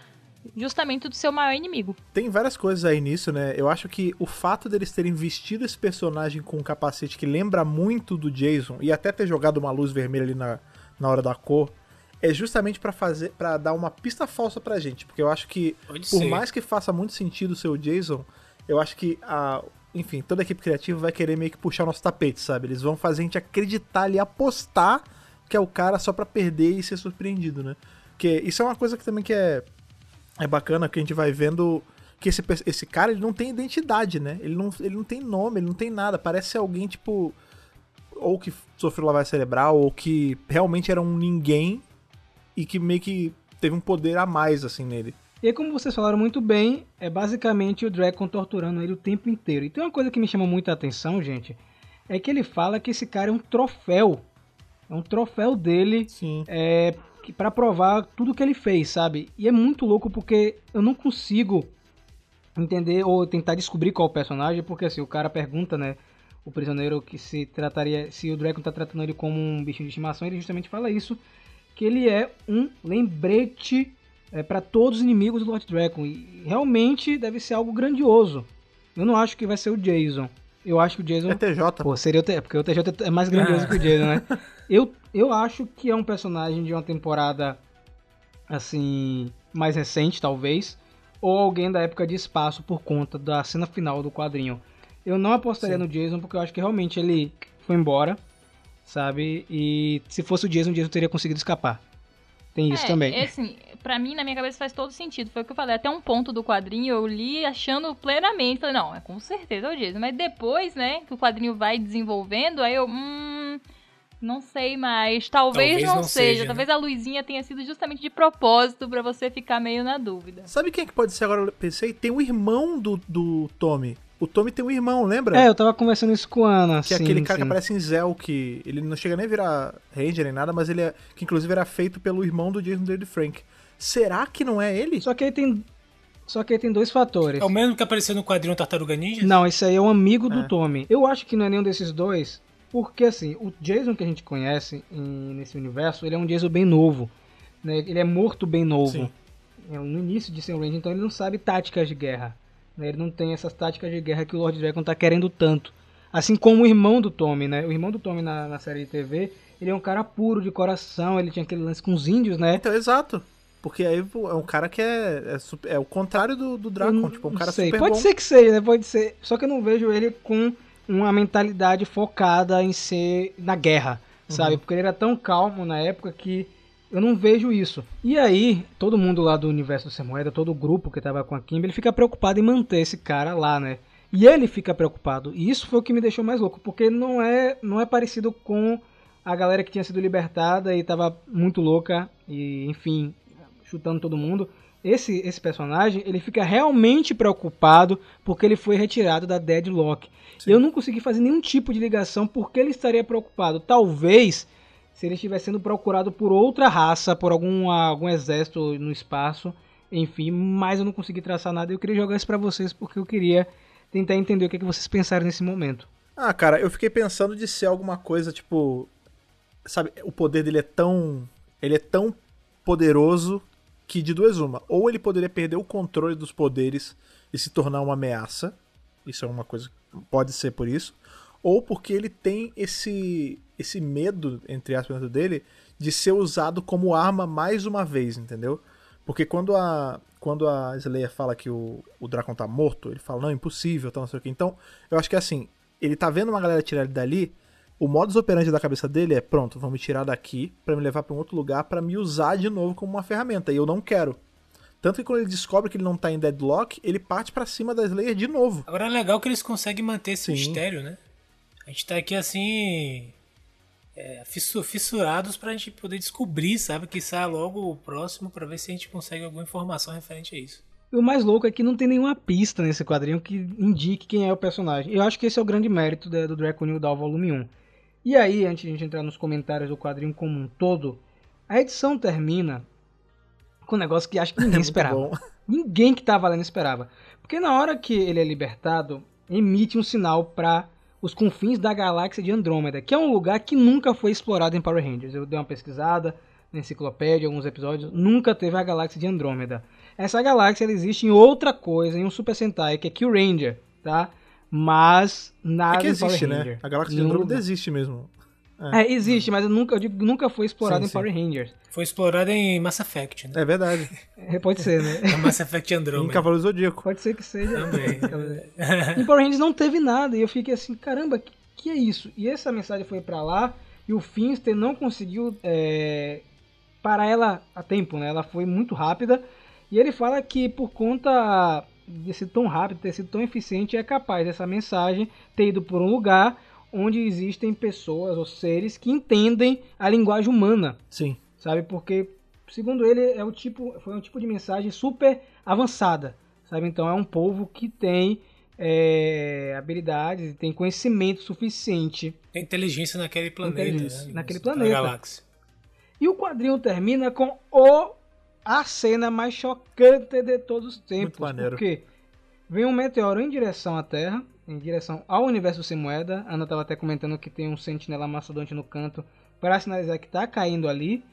justamente do seu maior inimigo. Tem várias coisas aí nisso, né? Eu acho que o fato deles terem vestido esse personagem com um capacete que lembra muito do Jason e até ter jogado uma luz vermelha ali na, na hora da cor é justamente pra fazer para dar uma pista falsa pra gente, porque eu acho que Pode por ser. mais que faça muito sentido ser o Jason, eu acho que a enfim, toda a equipe criativa vai querer meio que puxar o nosso tapete, sabe? Eles vão fazer a gente acreditar ali, apostar que é o cara só pra perder e ser surpreendido, né? Porque isso é uma coisa que também que é é bacana que a gente vai vendo que esse, esse cara ele não tem identidade, né? Ele não, ele não tem nome, ele não tem nada. Parece alguém, tipo. Ou que sofreu lavagem cerebral, ou que realmente era um ninguém e que meio que teve um poder a mais, assim, nele. E aí, como vocês falaram muito bem, é basicamente o Dragon torturando ele o tempo inteiro. E tem uma coisa que me chama muita atenção, gente, é que ele fala que esse cara é um troféu. É um troféu dele Sim. é, pra provar tudo que ele fez, sabe? E é muito louco porque eu não consigo entender ou tentar descobrir qual o personagem, porque assim, o cara pergunta, né? O prisioneiro que se trataria, se o Dragon tá tratando ele como um bichinho de estimação, ele justamente fala isso, que ele é um lembrete é, para todos os inimigos do Lord Dragon. E realmente deve ser algo grandioso. Eu não acho que vai ser o Jason. Eu acho que o Jason É TJ. Pô, seria o T... porque o TJ é mais grandioso Ah. que o Jason, né? Eu, eu acho que é um personagem de uma temporada, assim, mais recente, talvez. Ou alguém da época de espaço por conta da cena final do quadrinho. Eu não apostaria Sim. no Jason porque eu acho que realmente ele foi embora, sabe? E se fosse o Jason, o Jason teria conseguido escapar. Tem isso é, também. é assim, pra mim, na minha cabeça faz todo sentido. Foi o que eu falei. Até um ponto do quadrinho eu li achando plenamente. Falei, não, é com certeza é o Jason. Mas depois, né, que o quadrinho vai desenvolvendo, aí eu, hum. Não sei mais. Talvez, Talvez não, não seja. seja, né? Talvez a luzinha tenha sido justamente de propósito pra você ficar meio na dúvida. Sabe quem é que pode ser agora? Eu pensei, tem o irmão do, do Tommy. O Tommy tem um irmão, lembra? É, eu tava conversando isso com a Ana. Que é sim, aquele cara que sim. aparece em Zell, que ele não chega nem a virar Ranger nem nada, mas ele é. Que inclusive era feito pelo irmão do Jason David Frank. Será que não é ele? Só que aí tem. Só que aí tem dois fatores. É o mesmo que apareceu no quadrinho Tartaruga Ninja? Não, esse aí é um amigo do É. Tommy. Eu acho que não é nenhum desses dois, porque assim, o Jason que a gente conhece em- nesse universo, ele é um Jason bem novo. né? Ele é morto bem novo. Sim. É no início de ser um Ranger, então ele não sabe táticas de guerra. né? Ele não tem essas táticas de guerra que o Lord Dragon tá querendo tanto. Assim como o irmão do Tommy, né? O irmão do Tommy na, na série de TV, ele é um cara puro de coração, ele tinha aquele lance com os índios, né? Então, exato. Porque aí é um cara que é. É, super- é o contrário do, do não- Tipo, um não cara sei. super Pode bom. ser que seja, né? Pode ser. Só que eu não vejo ele com uma mentalidade focada em ser na guerra, Uhum. sabe? Porque ele era tão calmo na época que eu não vejo isso. E aí, todo mundo lá do universo do Semoeda, todo o grupo que tava com a Kimber, ele fica preocupado em manter esse cara lá, né? E ele fica preocupado. E isso foi o que me deixou mais louco, porque não é, não é parecido com a galera que tinha sido libertada e tava muito louca e, enfim, chutando todo mundo. Esse, esse personagem, ele fica realmente preocupado porque ele foi retirado da Deadlock. Sim. Eu não consegui fazer nenhum tipo de ligação porque ele estaria preocupado. Talvez se ele estivesse sendo procurado por outra raça, por algum, algum exército no espaço, enfim, mas eu não consegui traçar nada. Eu queria jogar isso pra vocês porque eu queria tentar entender o que, é que vocês pensaram nesse momento. Ah, cara, eu fiquei pensando de ser alguma coisa, tipo. Sabe, o poder dele é tão. Ele é tão poderoso que de duas uma. Ou ele poderia perder o controle dos poderes e se tornar uma ameaça. Isso é uma coisa. Pode ser por isso. Ou porque ele tem esse. esse medo, entre aspas, dentro dele, de ser usado como arma mais uma vez, entendeu? Porque quando a. Quando a Slayer fala que o, o Dracon tá morto, ele fala, não, impossível, tá, não sei o que. Então, eu acho que assim, ele tá vendo uma galera tirar ele dali, O modus operandi da cabeça dele é: pronto, vão me tirar daqui pra me levar pra um outro lugar pra me usar de novo como uma ferramenta. E eu não quero. Tanto que quando ele descobre que ele não tá em deadlock, ele parte pra cima da Slayer de novo. Agora é legal que eles conseguem manter esse Sim. mistério, né? A gente tá aqui assim. é, fissu- fissurados pra gente poder descobrir, sabe? Que saia logo o próximo pra ver se a gente consegue alguma informação referente a isso. E o mais louco é que não tem nenhuma pista nesse quadrinho que indique quem é o personagem. Eu acho que esse é o grande mérito do Draco New Doll Volume 1. E aí, antes de a gente entrar nos comentários do quadrinho como um todo, a edição termina com um negócio que acho que ninguém Muito esperava. Ninguém que tava lendo esperava. Porque na hora que ele é libertado, emite um sinal para os confins da galáxia de Andrômeda, que é um lugar que nunca foi explorado em Power Rangers. Eu dei uma pesquisada na enciclopédia, alguns episódios, nunca teve a galáxia de Andrômeda. Essa galáxia ela existe em outra coisa, em um Super Sentai, que é Kill Ranger, tá? Mas nada É que em existe, Power né? A Galáxia de Andrômeda existe mesmo. É, existe, mas eu nunca, eu digo, nunca foi explorado Sim, em Power Rangers. Foi explorado em Mass Effect, né? É verdade. É, pode ser, né? É Mass Effect em Andromeda. Cavaleiro Zodíaco. Pode ser que seja. Também. Em Power Rangers não teve nada. E eu fiquei assim, caramba, que, que é isso? E essa mensagem foi pra lá e o Finster não conseguiu é, parar ela a tempo, né? Ela foi muito rápida. E ele fala que por conta de ser tão rápido, ter sido tão eficiente, é capaz dessa mensagem ter ido por um lugar onde existem pessoas ou seres que entendem a linguagem humana Sim. sabe? Porque, segundo ele, é o tipo, foi um tipo de mensagem super avançada, sabe? Então é um povo que tem é, habilidades, tem conhecimento suficiente. Tem inteligência naquele planeta. Inteligência né? naquele Naquela planeta. galáxia. E o quadrinho termina com o a cena mais chocante de todos os tempos. Muito maneiro. Porque vem um meteoro em direção à Terra, em direção ao universo sem moeda. A Ana estava até comentando que tem um sentinela mastodonte no canto para sinalizar que está caindo ali.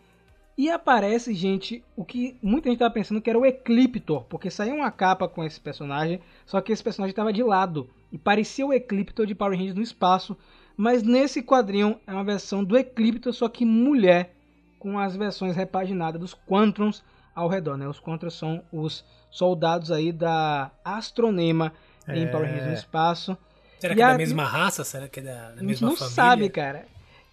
E aparece, gente, o que muita gente estava pensando que era o Ecliptor, porque saiu uma capa com esse personagem, só que esse personagem estava de lado e parecia o Ecliptor de Power Rangers no espaço, mas nesse quadrinho é uma versão do Ecliptor, só que mulher, com as versões repaginadas dos Quantrons ao redor, né? Os Quantrons são os soldados aí da Astronema em É. Power Rangers no espaço. Será E que é a- da mesma raça? Será que é da, da A gente mesma não família? sabe, cara.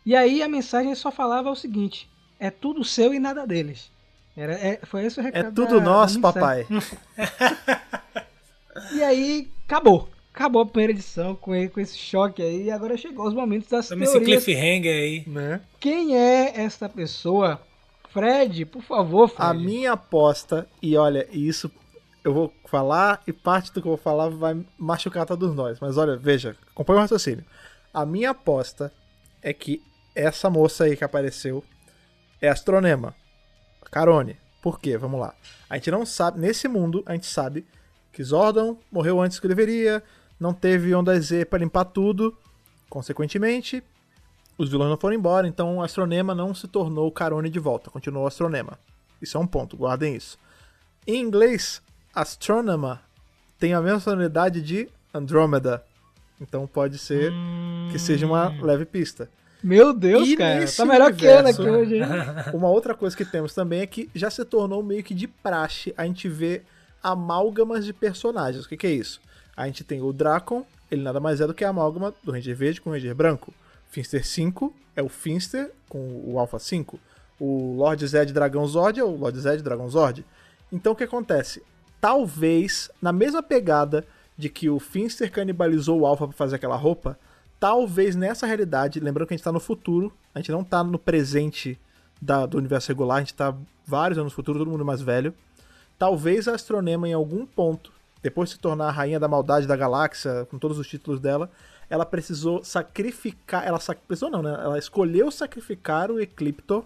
E aí a mensagem só falava o seguinte: é tudo seu e nada deles. Era, é- foi esse o É recado. tudo da- nosso, da papai. E aí acabou. Acabou a primeira edição com, e- com esse choque aí. E agora chegou os momentos das Toma esse teorias. cliffhanger aí. Né? Quem é esta pessoa? Fred, por favor, Fred. A minha aposta, e olha, isso eu vou falar e parte do que eu vou falar vai machucar todos nós. Mas olha, veja, acompanha o raciocínio. A minha aposta é que essa moça aí que apareceu é astronema. Carone. Por quê? Vamos lá. A gente não sabe, nesse mundo, a gente sabe que Zordon morreu antes que deveria, não teve onda Z pra limpar tudo. Consequentemente, os vilões não foram embora, então o Astronema não se tornou Carone de volta, continuou Astronema. Isso é um ponto, guardem isso. Em inglês, Astronema tem a mesma sonoridade de Andromeda. Então pode ser que seja uma leve pista. Meu Deus, E cara. Tá melhor que Ana aqui hoje, hein? Uma outra coisa que temos também é que já se tornou meio que de praxe a gente ver amálgamas de personagens. O que, que é isso? A gente tem o Dracon, ele nada mais é do que a amálgama do Ranger Verde com o Ranger Branco. Finster 5 é o Finster com o Alpha 5. O Lord Zed Dragão Zord é o Lord Zed Dragão Zord. Então o que acontece? Talvez, na mesma pegada de que o Finster canibalizou o Alpha pra fazer aquela roupa, talvez nessa realidade, lembrando que a gente tá no futuro, a gente não tá no presente da- do universo regular, a gente tá vários anos no futuro, todo mundo mais velho. Talvez a Astronema, em algum ponto, depois de se tornar a rainha da maldade da galáxia, com todos os títulos dela, ela precisou sacrificar. Ela sac- precisou não, né? Ela escolheu sacrificar o Ecliptor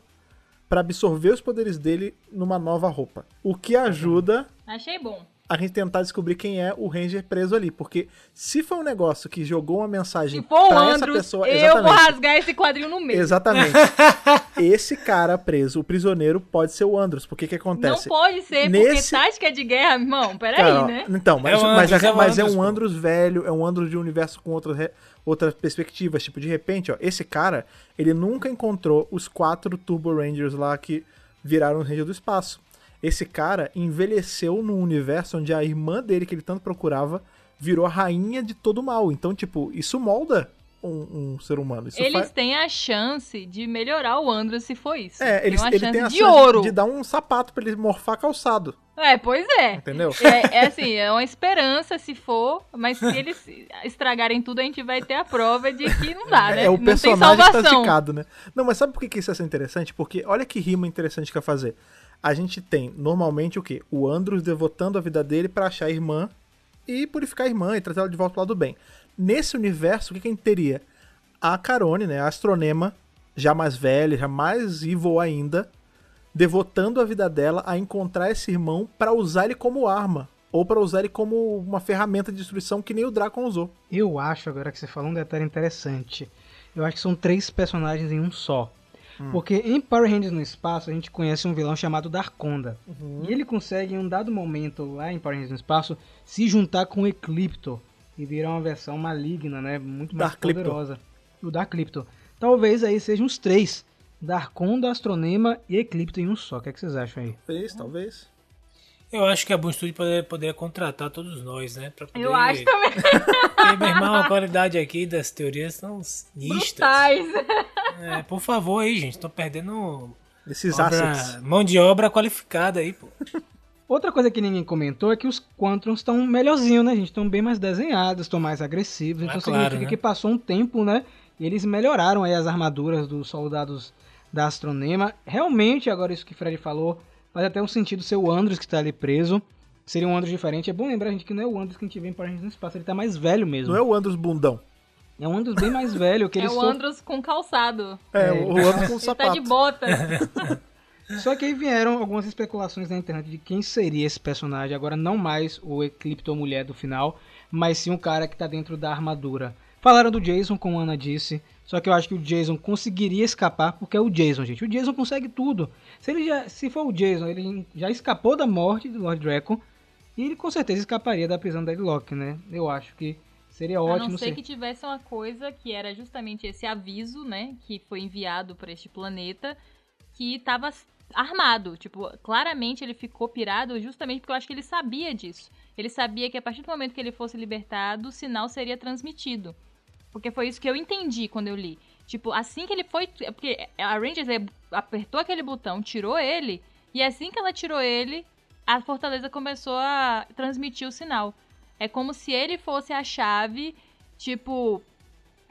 para absorver os poderes dele numa nova roupa. O que ajuda Achei bom. A gente tentar descobrir quem é o Ranger preso ali. Porque se foi um negócio que jogou uma mensagem Se for o pra essa pessoa. eu exatamente. vou rasgar esse quadrinho no meio. Exatamente. Esse cara preso, o prisioneiro, pode ser o Andros. Porque que Não acontece? pode ser, Nesse- porque tática de guerra, irmão, peraí, Cara, né? Então, mas, É mas, é, é mas é Andros, um pô. Andros velho, é um Andros de um universo com outras, re- outras perspectivas. Tipo, de repente, ó, esse cara, ele nunca encontrou os quatro Turbo Rangers lá que viraram o Ranger do Espaço. Esse cara envelheceu num universo onde a irmã dele, que ele tanto procurava, virou a rainha de todo mal. Então, tipo, isso molda um, um ser humano. Isso Eles faz- têm a chance de melhorar o Andros se for isso. É, tem eles, ele chance tem a de chance ouro. de dar um sapato pra ele morfar calçado, É, pois é. entendeu? É, é assim, é uma esperança se for, mas se eles estragarem tudo, a gente vai ter a prova de que não dá, né? É, o não personagem tá esticado, né? Não, mas sabe por que que isso é interessante? Porque olha que rima interessante que é fazer. A gente tem, normalmente, o quê? O Andros devotando a vida dele pra achar a irmã e purificar a irmã e trazer ela de volta ao lado do bem. Nesse universo, o que, que a gente teria? A Carone, né? A astronema, já mais velha, já mais evil ainda, devotando a vida dela a encontrar esse irmão pra usar ele como arma. Ou pra usar ele como uma ferramenta de destruição que nem o Dracon usou. Eu acho, agora que você falou um detalhe interessante. Eu acho que são três personagens em um só. Porque em Power Rangers no espaço a gente conhece um vilão chamado Darkonda. E ele consegue em um dado momento lá em Power Rangers no espaço se juntar com o Eclipto e virar uma versão maligna, né? Muito mais Darklypto. poderosa. O Darklypto. Talvez aí sejam os três. Darkonda, Astronema e Eclipto em um só. O que, é que vocês acham aí? Talvez, talvez. Eu acho que a Boom Studio poderia, poderia contratar todos nós, né? Pra poder... Eu acho também. Porque, meu irmão, a qualidade aqui das teorias são nistas. Brutais. É, por favor aí, gente. Tô perdendo Esses obra- assets. mão de obra qualificada aí, pô. Outra coisa que ninguém comentou é que os Quantrons estão melhorzinhos, né, gente? Estão bem mais desenhados, estão mais agressivos. Então Ah, claro, significa né? que passou um tempo, né? E eles melhoraram aí as armaduras dos soldados da Astronema. Realmente, agora isso que o Fred falou, faz até um sentido ser o Andros que tá ali preso. Seria um Andros diferente. É bom lembrar, gente, que não é o Andros que a gente vê em Power Rangers no espaço. Ele tá mais velho mesmo. Não é o Andros bundão. É um Andros bem mais velho. Que É ele o só... Andros com calçado. É, É. o Andros com Ele tá sapato. de bota. Só que aí vieram algumas especulações na internet de quem seria esse personagem. Agora, não mais o Eclipto mulher do final, mas sim um cara que tá dentro da armadura. Falaram do Jason, como a Ana disse. Só que eu acho que o Jason conseguiria escapar, porque é o Jason, gente. O Jason consegue tudo. Se ele já, se for o Jason, ele já escapou da morte do Lord Draco. E ele com certeza escaparia da prisão da Deadlock, né? Eu acho que seria A ótimo não ser que tivesse uma coisa que era justamente esse aviso, né? Que foi enviado para este planeta, que tava armado. Tipo, claramente ele ficou pirado justamente porque eu acho que ele sabia disso. Ele sabia que a partir do momento que ele fosse libertado, o sinal seria transmitido. Porque foi isso que eu entendi quando eu li. Tipo, assim que ele foi. é Porque a Rangers eh, apertou aquele botão, tirou ele, e assim que ela tirou ele, a Fortaleza começou a transmitir o sinal. É como se ele fosse a chave, tipo,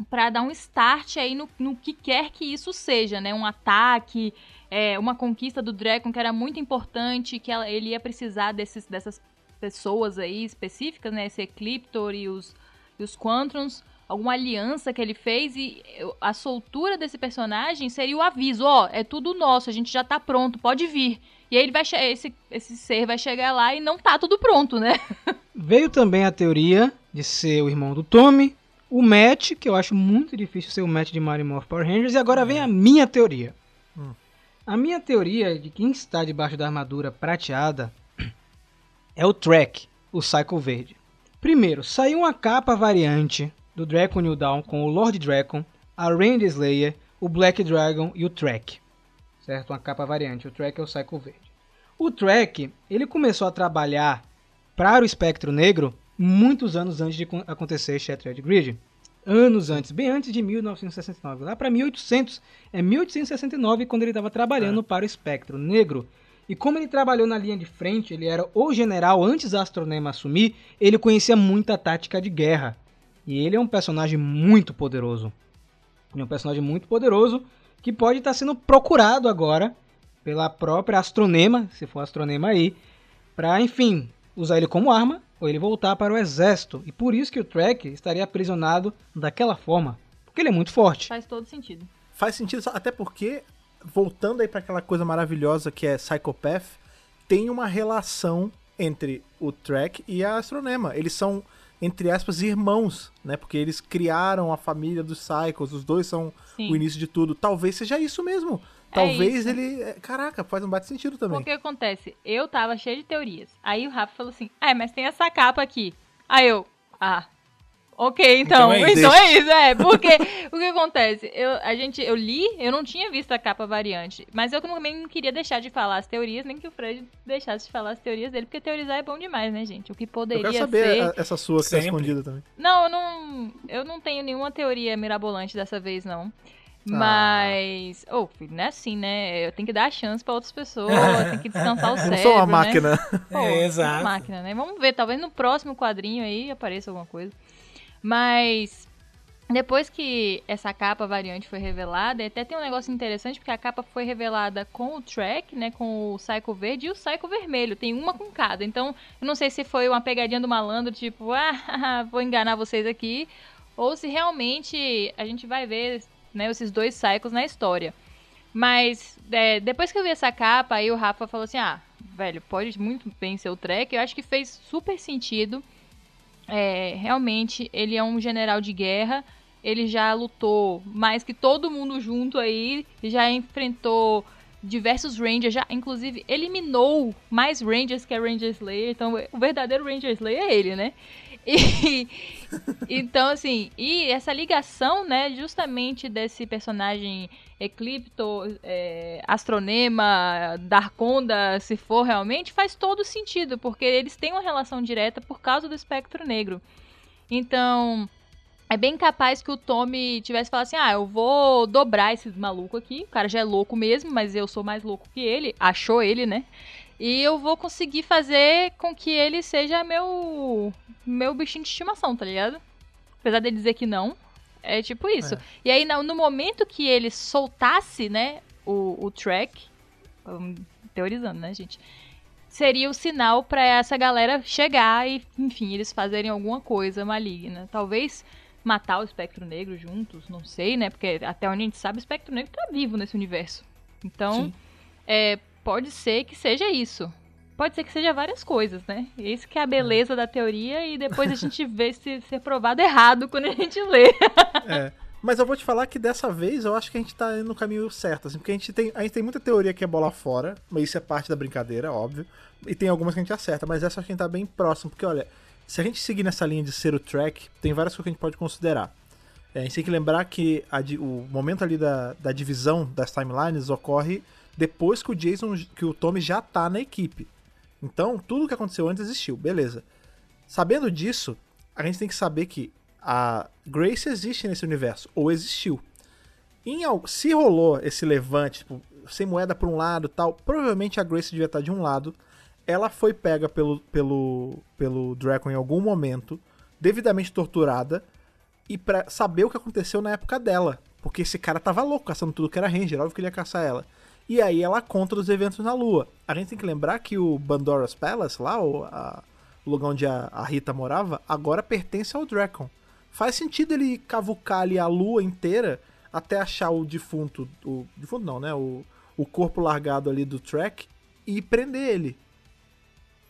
pra dar um start aí no, no que quer que isso seja, né? Um ataque, é, uma conquista do Dragon que era muito importante, que ela- ele ia precisar desses, dessas pessoas aí específicas, né? Esse Ecliptor e os, e os Quantrons, alguma aliança que ele fez e a soltura desse personagem seria o aviso, ó, é tudo nosso, a gente já tá pronto, pode vir. E aí ele vai esse, esse ser vai chegar lá e não tá tudo pronto, né? Veio também a teoria de ser o irmão do Tommy, o Matt, que eu acho muito difícil ser o Matt de Mario Morph Power Rangers, e agora vem a minha teoria. A minha teoria de quem está debaixo da armadura prateada é o Trek, o Cycle Verde. Primeiro, saiu uma capa variante do Draco New Dawn com o Lord Dragon, a Ranger Slayer, o Black Dragon e o Trek. Certo? Uma capa variante. O Trek é o Cycle Verde. O Trek, ele começou a trabalhar para o espectro negro muitos anos antes de con- acontecer Shattered Grid. Anos antes, bem antes de 1969. Lá para 1800, é 1869 quando ele estava trabalhando para o espectro negro. E como ele trabalhou na linha de frente, ele era o general antes da Astronema assumir, ele conhecia muita tática de guerra. E ele é um personagem muito poderoso. Ele é um personagem muito poderoso que pode estar sendo procurado agora pela própria Astronema, se for Astronema aí, para, enfim, usar ele como arma ou ele voltar para o exército. E por isso que o Trek estaria aprisionado daquela forma, porque ele é muito forte. Faz todo sentido. Faz sentido, até porque, voltando aí pra aquela coisa maravilhosa que é Psychopath, tem uma relação entre o Trek e a Astronema. Eles são, entre aspas, irmãos, né? Porque eles criaram a família dos Cycles, os dois são Sim. o início de tudo. Talvez seja isso mesmo. É Talvez isso. ele. é, Caraca, faz um bate sentido também. O que acontece? Eu tava cheio de teorias. Aí o Rafa falou assim: Ah, mas tem essa capa aqui. Aí eu, ah, Ok, então, Então é então isso. é isso, é, porque o que acontece? Eu, a gente, eu li, eu não tinha visto a capa variante, mas eu também não queria deixar de falar as teorias, nem que o Fred deixasse de falar as teorias dele, porque teorizar é bom demais, né, gente? O que Eu poderia quero saber ser... a- essa sua que tá escondida também. Não, eu não, eu não tenho nenhuma teoria mirabolante dessa vez, não. Ah. Mas, ô, filho, não é assim, né? Eu tenho que dar a chance pra outras pessoas, tenho que descansar o Eu não cérebro, sou uma né? máquina. Pô, É, uma exato. máquina, né? Vamos ver, talvez no próximo quadrinho aí apareça alguma coisa. Mas depois que essa capa variante foi revelada, até tem um negócio interessante, porque a capa foi revelada com o track, né? Com o Psycho verde e o Psycho vermelho. Tem uma com cada. Então, eu não sei se foi uma pegadinha do malandro, tipo, ah, vou enganar vocês aqui. Ou se realmente a gente vai ver né, esses dois Psychos na história. Mas é, depois que eu vi essa capa, aí o Rafa falou assim: ah, velho, pode muito bem ser o Trek. Eu acho que fez super sentido. É, realmente, ele é um general de guerra. Ele já lutou mais que todo mundo junto aí. Já enfrentou diversos Rangers. Já, inclusive, eliminou mais Rangers que a Ranger Slayer. Então, o verdadeiro Ranger Slayer é ele, né? E, então, assim, e essa ligação, né, justamente desse personagem Eclipto, é, Astronema, Darkonda, se for realmente, faz todo sentido, porque eles têm uma relação direta por causa do espectro negro. Então, é bem capaz que o Tommy tivesse falado assim: ah, eu vou dobrar esse maluco aqui. O cara já é louco mesmo, mas eu sou mais louco que ele. Achou ele, né? E eu vou conseguir fazer com que ele seja meu meu bichinho de estimação, tá ligado? Apesar dele dizer que não. É tipo isso. É. E aí, no momento que ele soltasse, né, o, o track, teorizando, né, gente? Seria o sinal pra essa galera chegar e, enfim, eles fazerem alguma coisa maligna. Talvez matar o espectro negro juntos, não sei, né? Porque até onde a gente sabe, o espectro negro tá vivo nesse universo. Então, Sim. é, pode ser que seja isso. Pode ser que seja várias coisas, né? Isso que é a beleza da teoria e depois a gente vê se ser provado errado quando a gente lê. É. Mas eu vou te falar que dessa vez eu acho que a gente tá indo no caminho certo, assim, porque a gente tem, a gente tem muita teoria que é bola fora, mas isso é parte da brincadeira, óbvio. E tem algumas que a gente acerta, mas essa acho que a gente tá bem próximo, porque olha, se a gente seguir nessa linha de ser o track, tem várias coisas que a gente pode considerar. É, a gente tem que lembrar que a o momento ali da, da divisão das timelines ocorre depois que o Jason, que o Tommy já tá na equipe. Então, tudo que aconteceu antes existiu, beleza. Sabendo disso, a gente tem que saber que a Grace existe nesse universo, ou existiu. Em, se rolou esse levante, tipo, sem moeda por um lado tal, provavelmente a Grace devia estar de um lado. Ela foi pega pelo, pelo, pelo Draco em algum momento, devidamente torturada, e pra saber o que aconteceu na época dela. Porque esse cara tava louco caçando tudo que era Ranger, óbvio que ele ia caçar ela. E aí ela conta dos eventos na Lua. A gente tem que lembrar que o Bandora's Palace, lá, o, a- o lugar onde a, a Rita morava, agora pertence ao Dracon. Faz sentido ele cavucar ali a Lua inteira até achar o defunto. O defunto não, né? O, o corpo largado ali do Track e prender ele.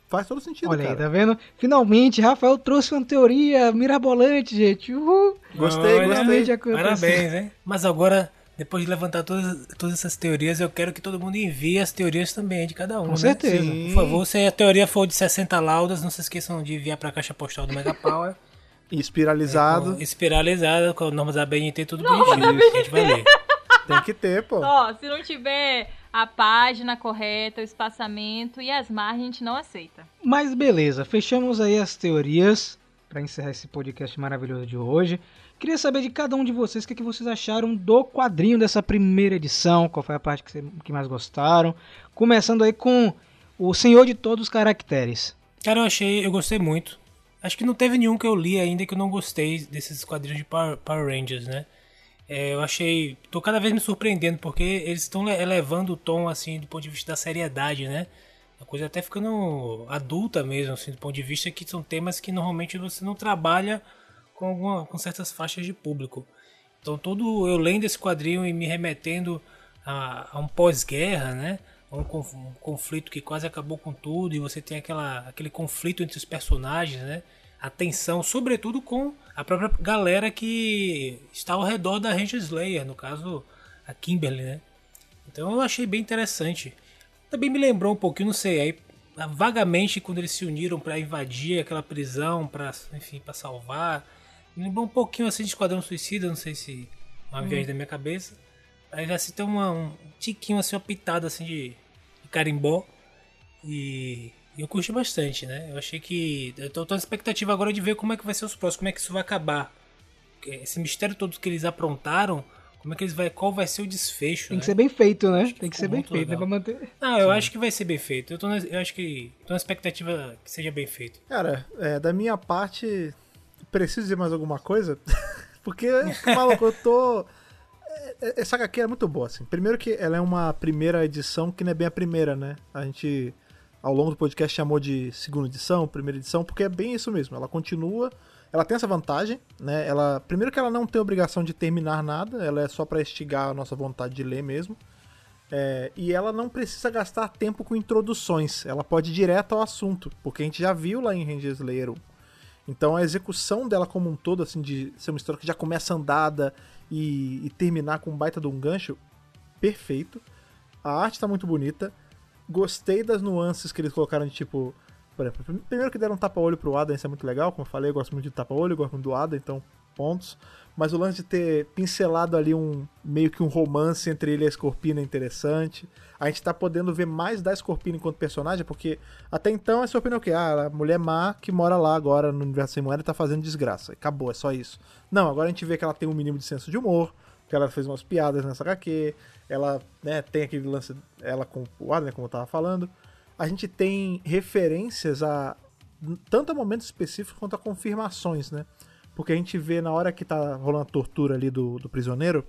Faz todo sentido, Olha aí, cara. tá vendo? Finalmente, Rafael trouxe uma teoria mirabolante, gente. Uhul. Gostei, Olha, gostei. Parabéns, hein? Mas agora, depois de levantar todas, todas essas teorias, eu quero que todo mundo envie as teorias também de cada um. Com né? certeza. Sim. Por favor, se a teoria for de 60 laudas, não se esqueçam de enviar pra caixa postal do Mega Power. Espiralizado. com- Espiralizado, com normas da BNT, tudo bonitinho. que a gente vai ler. Tem que ter, pô. Ó, se não tiver a página correta, o espaçamento e as margens, a gente não aceita. Mas beleza, fechamos aí as teorias para encerrar esse podcast maravilhoso de hoje. Queria saber de cada um de vocês o que, que vocês acharam do quadrinho dessa primeira edição, qual foi a parte que, cê- que mais gostaram. Começando aí com o Senhor de Todos os Caracteres. Cara, eu achei, eu gostei muito. Acho que não teve nenhum que eu li ainda que eu não gostei desses quadrinhos de Power, Power Rangers, né? É, eu achei. tô cada vez me surpreendendo, porque eles estão le- elevando o tom, assim, do ponto de vista da seriedade, né? A coisa até ficando adulta mesmo, assim, do ponto de vista que são temas que normalmente você não trabalha com, alguma, com certas faixas de público. Então, todo eu lendo esse quadrinho e me remetendo a, a um pós-guerra, né? Um, um conflito que quase acabou com tudo e você tem aquela, aquele conflito entre os personagens, né? A tensão, sobretudo com a própria galera que está ao redor da Ranger Slayer, no caso a Kimberly, né? Então eu achei bem interessante. Também me lembrou um pouquinho, não sei, aí vagamente quando eles se uniram para invadir aquela prisão, para enfim, para salvar. Me lembrou um pouquinho assim de Esquadrão Suicida, não sei se é uma viagem da minha cabeça. Aí já se tem uma, um tiquinho assim, uma pitada assim de, de carimbó. E, e eu curti bastante, né? Eu achei que. Eu tô, tô na expectativa agora de ver como é que vai ser os próximos, como é que isso vai acabar. Esse mistério todo que eles aprontaram, como é que eles vai. Qual vai ser o desfecho? Tem né? que ser bem feito, né? Tem que ser bem feito, né? legal. Pra manter. Ah, eu acho que vai ser bem feito. Eu, tô na, eu acho que. tô na expectativa que seja bem feito. Cara, é, da minha parte, preciso dizer mais alguma coisa? Porque, maluco, eu tô. é- é- Essa HQ é muito boa, assim. Primeiro que ela é uma primeira edição que não é bem a primeira, né? A gente, ao longo do podcast, chamou de segunda edição, primeira edição, porque é bem isso mesmo. Ela continua. Ela tem essa vantagem, né? Ela, primeiro que ela não tem obrigação de terminar nada, ela é só pra estigar a nossa vontade de ler mesmo. É, e ela não precisa gastar tempo com introduções, ela pode ir direto ao assunto, porque a gente já viu lá em Ranger Slayer 1. Então a execução dela como um todo, assim, de ser uma história que já começa andada e, e terminar com um baita de um gancho, perfeito. A arte tá muito bonita. Gostei das nuances que eles colocaram de tipo. Por exemplo, prim- primeiro que deram um tapa-olho pro Adam, isso é muito legal. Como eu falei, eu gosto muito de tapa-olho, gosto muito do Adam, então pontos. Mas o lance de ter pincelado ali um meio que um romance entre ele e a Scorpina é interessante. A gente tá podendo ver mais da Scorpina enquanto personagem, porque até então a Scorpina é o quê? Ah, é a mulher má que mora lá agora no universo sem moeda tá fazendo desgraça. Acabou, é só isso. Não, agora a gente vê que ela tem um mínimo de senso de humor, que ela fez umas piadas nessa HQ, ela né, tem aquele lance, ela com o Adam, como eu tava falando. A gente tem referências a tanto a momentos específicos quanto a confirmações, né? Porque a gente vê na hora que tá rolando a tortura ali do, do prisioneiro,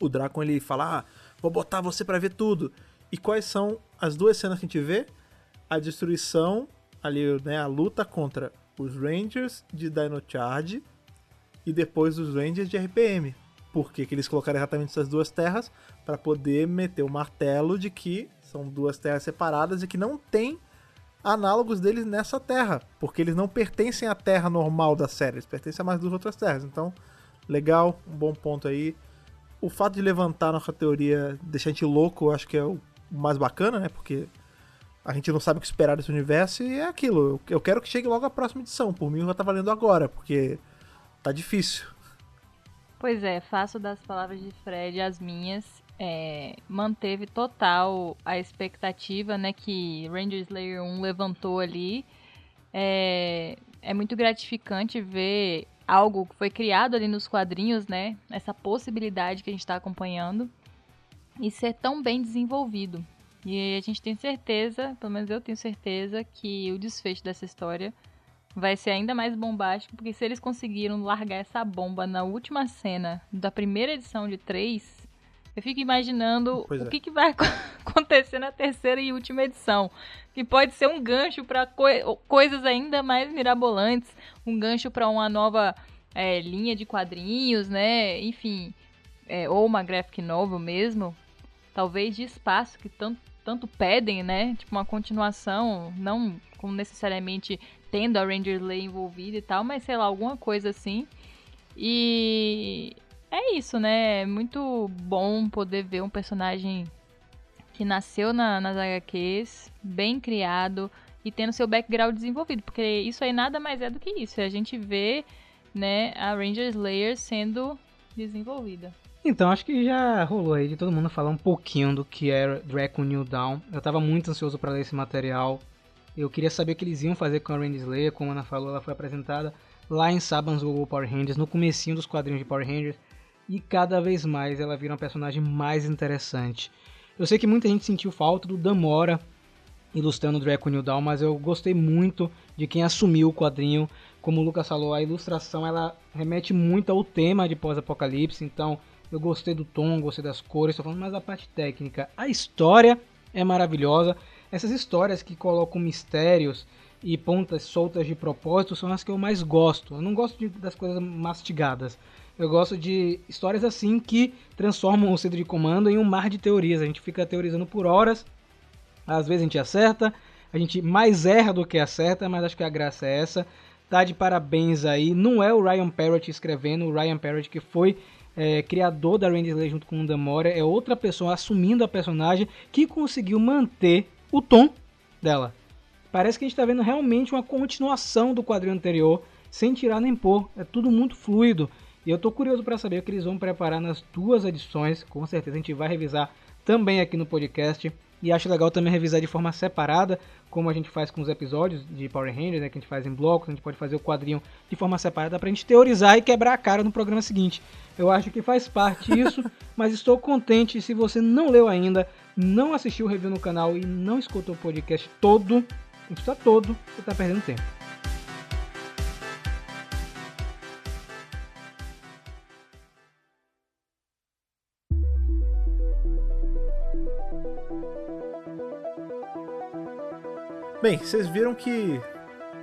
o Drácon ele fala: ah, vou botar você pra ver tudo. E quais são as duas cenas que a gente vê? A destruição, ali, né, a luta contra os Rangers de Dino Charge e depois os Rangers de RPM. Por que, que eles colocaram exatamente essas duas terras? Para poder meter o martelo de que são duas terras separadas e que não tem análogos deles nessa terra, porque eles não pertencem à terra normal da série, eles pertencem a mais duas outras terras. Então, legal, um bom ponto aí. O fato de levantar nossa teoria, deixar a gente louco, acho que é o mais bacana, né? Porque a gente não sabe o que esperar desse universo e é aquilo. Eu quero que chegue logo a próxima edição. Por mim, já tá valendo agora, porque tá difícil. Pois é, faço das palavras de Fred as minhas. É, manteve total a expectativa né, que Ranger Slayer 1 levantou ali. É, é muito gratificante ver algo que foi criado ali nos quadrinhos, né? Essa possibilidade que a gente está acompanhando e ser tão bem desenvolvido. E a gente tem certeza, pelo menos eu tenho certeza, que o desfecho dessa história vai ser ainda mais bombástico, porque se eles conseguiram largar essa bomba na última cena da primeira edição de 3, eu fico imaginando Pois o é. que, que vai acontecer na terceira e última edição. Que pode ser um gancho para coisas ainda mais mirabolantes, um gancho para uma nova é, linha de quadrinhos, né? Enfim, é, ou uma graphic novel mesmo, talvez de espaço que tanto, tanto pedem, né? Tipo uma continuação, não com necessariamente tendo a Ranger Lay envolvida e tal, mas sei lá, alguma coisa assim. E é isso, né? É muito bom poder ver um personagem que nasceu na, nas HQs, bem criado e tendo seu background desenvolvido, porque isso aí nada mais é do que isso. É a gente vê, né, a Ranger Slayer sendo desenvolvida. Então, acho que já rolou aí de todo mundo falar um pouquinho do que era Draco New Dawn. Eu tava muito ansioso para ler esse material. Eu queria saber o que eles iam fazer com a Randy Slayer, como a Ana falou, ela foi apresentada lá em Saban's Google Power Rangers, no comecinho dos quadrinhos de Power Rangers, e cada vez mais ela vira uma personagem mais interessante. Eu sei que muita gente sentiu falta do Damora ilustrando o Draco New Dawn, mas eu gostei muito de quem assumiu o quadrinho. Como o Lucas falou, a ilustração ela remete muito ao tema de pós-apocalipse, então eu gostei do tom, gostei das cores, estou falando mais da parte técnica. A história é maravilhosa. Essas histórias que colocam mistérios e pontas soltas de propósito são as que eu mais gosto. Eu não gosto de- das coisas mastigadas. Eu gosto de histórias assim que transformam o centro de comando em um mar de teorias. A gente fica teorizando por horas. Às vezes a gente acerta, a gente mais erra do que acerta, mas acho que a graça é essa. Tá de parabéns aí. Não é o Ryan Parrott escrevendo, o Ryan Parrott que foi é, criador da Randy Slay junto com o Damora, é outra pessoa assumindo a personagem que conseguiu manter o tom dela. Parece que a gente está vendo realmente uma continuação do quadrinho anterior sem tirar nem pôr. É tudo muito fluido. E eu tô curioso para saber o que eles vão preparar nas duas edições. Com certeza a gente vai revisar também aqui no podcast. E acho legal também revisar de forma separada, como a gente faz com os episódios de Power Rangers, né, que a gente faz em blocos, a gente pode fazer o quadrinho de forma separada pra gente teorizar e quebrar a cara no programa seguinte. Eu acho que faz parte isso, mas estou contente. Se você não leu ainda, não assistiu o review no canal e não escutou o podcast todo, está todo, você está perdendo tempo. Bem, vocês viram que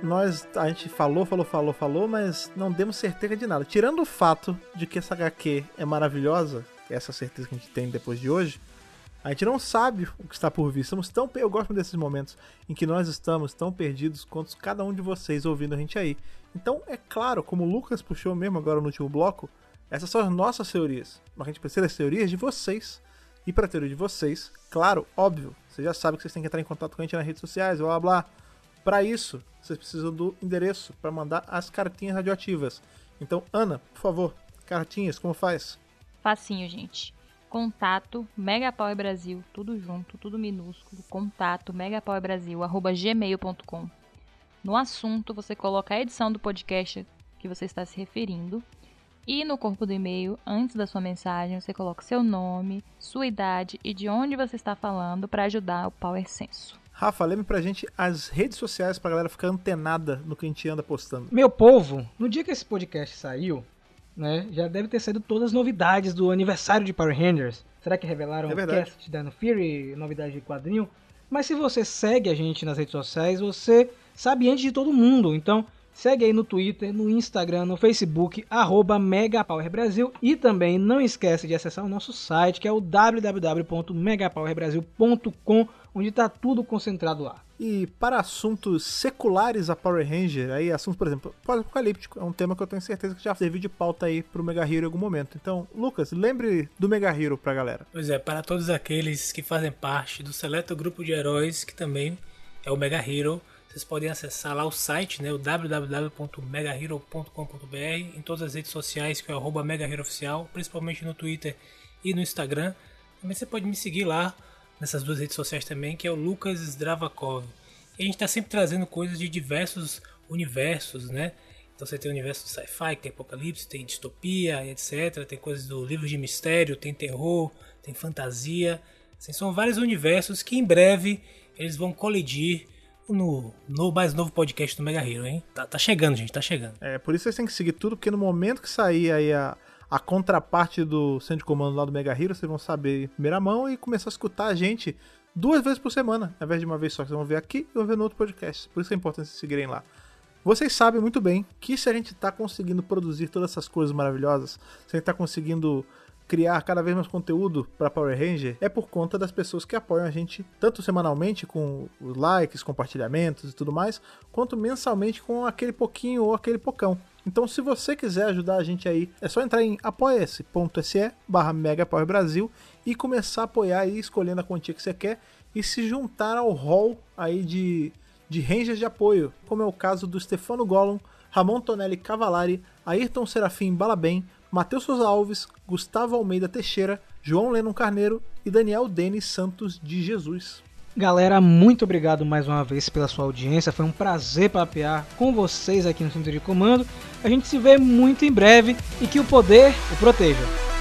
nós, a gente falou, falou, falou, falou, mas não demos certeza de nada. Tirando o fato de que essa HQ é maravilhosa, essa certeza que a gente tem depois de hoje, a gente não sabe o que está por vir. Estamos tão, eu gosto desses momentos em que nós estamos tão perdidos quanto cada um de vocês ouvindo a gente aí. Então, é claro, como o Lucas puxou mesmo agora no último bloco, essas são as nossas teorias. Mas a gente precisa das teorias de vocês. E para a teoria de vocês, claro, óbvio, vocês já sabem que vocês têm que entrar em contato com a gente nas redes sociais, blá blá blá. Para isso, vocês precisam do endereço para mandar as cartinhas radioativas. Então, Ana, por favor, cartinhas, como faz? Facinho, gente. Contato Megapower Brasil, tudo junto, tudo minúsculo. Contato megapowerbrasil, arroba gmail.com. No assunto, você coloca a edição do podcast que você está se referindo. E no corpo do e-mail, antes da sua mensagem, você coloca seu nome, sua idade e de onde você está falando para ajudar o Power Senso. Rafa, lembre pra gente as redes sociais pra galera ficar antenada no que a gente anda postando. Meu povo, no dia que esse podcast saiu, né, já deve ter saído todas as novidades do aniversário de Power Rangers. Será que revelaram É o verdade. cast da No Fury, novidade de quadrinho? Mas se você segue a gente nas redes sociais, você sabe antes de todo mundo. Então, segue aí no Twitter, no Instagram, no Facebook, arroba MegaPowerBrasil. E também não esquece de acessar o nosso site, que é o www.megapowerbrasil.com, onde está tudo concentrado lá. E para assuntos seculares a Power Ranger, aí assuntos, por exemplo, pós-apocalíptico, é um tema que eu tenho certeza que já serviu de pauta aí pro Mega Hero em algum momento. Então, Lucas, lembre do Mega Hero pra galera. Pois é, para todos aqueles que fazem parte do seleto grupo de heróis, que também é o Mega Hero, vocês podem acessar lá o site, né, o www.megahero.com.br, em todas as redes sociais, que é arroba Mega Hero Oficial, principalmente no Twitter e no Instagram. Também você pode me seguir lá, nessas duas redes sociais também, que é o Lucas Zdravakov. E a gente está sempre trazendo coisas de diversos universos, né? Então você tem o universo do sci-fi, tem apocalipse, tem distopia, etc. Tem coisas do livro de mistério, tem terror, tem fantasia. Assim, são vários universos que em breve eles vão colidir no, no mais novo podcast do Mega Hero, hein? Tá, tá chegando, gente, tá chegando. É, por isso vocês têm que seguir tudo, porque no momento que sair aí a, a contraparte do centro de comando lá do Mega Hero, vocês vão saber em primeira mão e começar a escutar a gente duas vezes por semana, ao invés de uma vez só. Vocês vão ver aqui e vão ver no outro podcast. Por isso é importante vocês seguirem lá. Vocês sabem muito bem que se a gente tá conseguindo produzir todas essas coisas maravilhosas, se a gente tá conseguindo criar cada vez mais conteúdo para Power Ranger, é por conta das pessoas que apoiam a gente, tanto semanalmente com os likes, compartilhamentos e tudo mais, quanto mensalmente com aquele pouquinho ou aquele pocão. Então, se você quiser ajudar a gente aí, é só entrar em apoia-se.se e começar a apoiar aí, escolhendo a quantia que você quer e se juntar ao hall aí de, de Rangers de apoio, como é o caso do Stefano Gollum, Ramon Tonelli Cavalari, Ayrton Serafim Balabem, Matheus Souza Alves, Gustavo Almeida Teixeira, João Lennon Carneiro e Daniel Denis Santos de Jesus. Galera, muito obrigado mais uma vez pela sua audiência. Foi um prazer papear com vocês aqui no Centro de Comando. A gente se vê muito em breve e que o poder o proteja.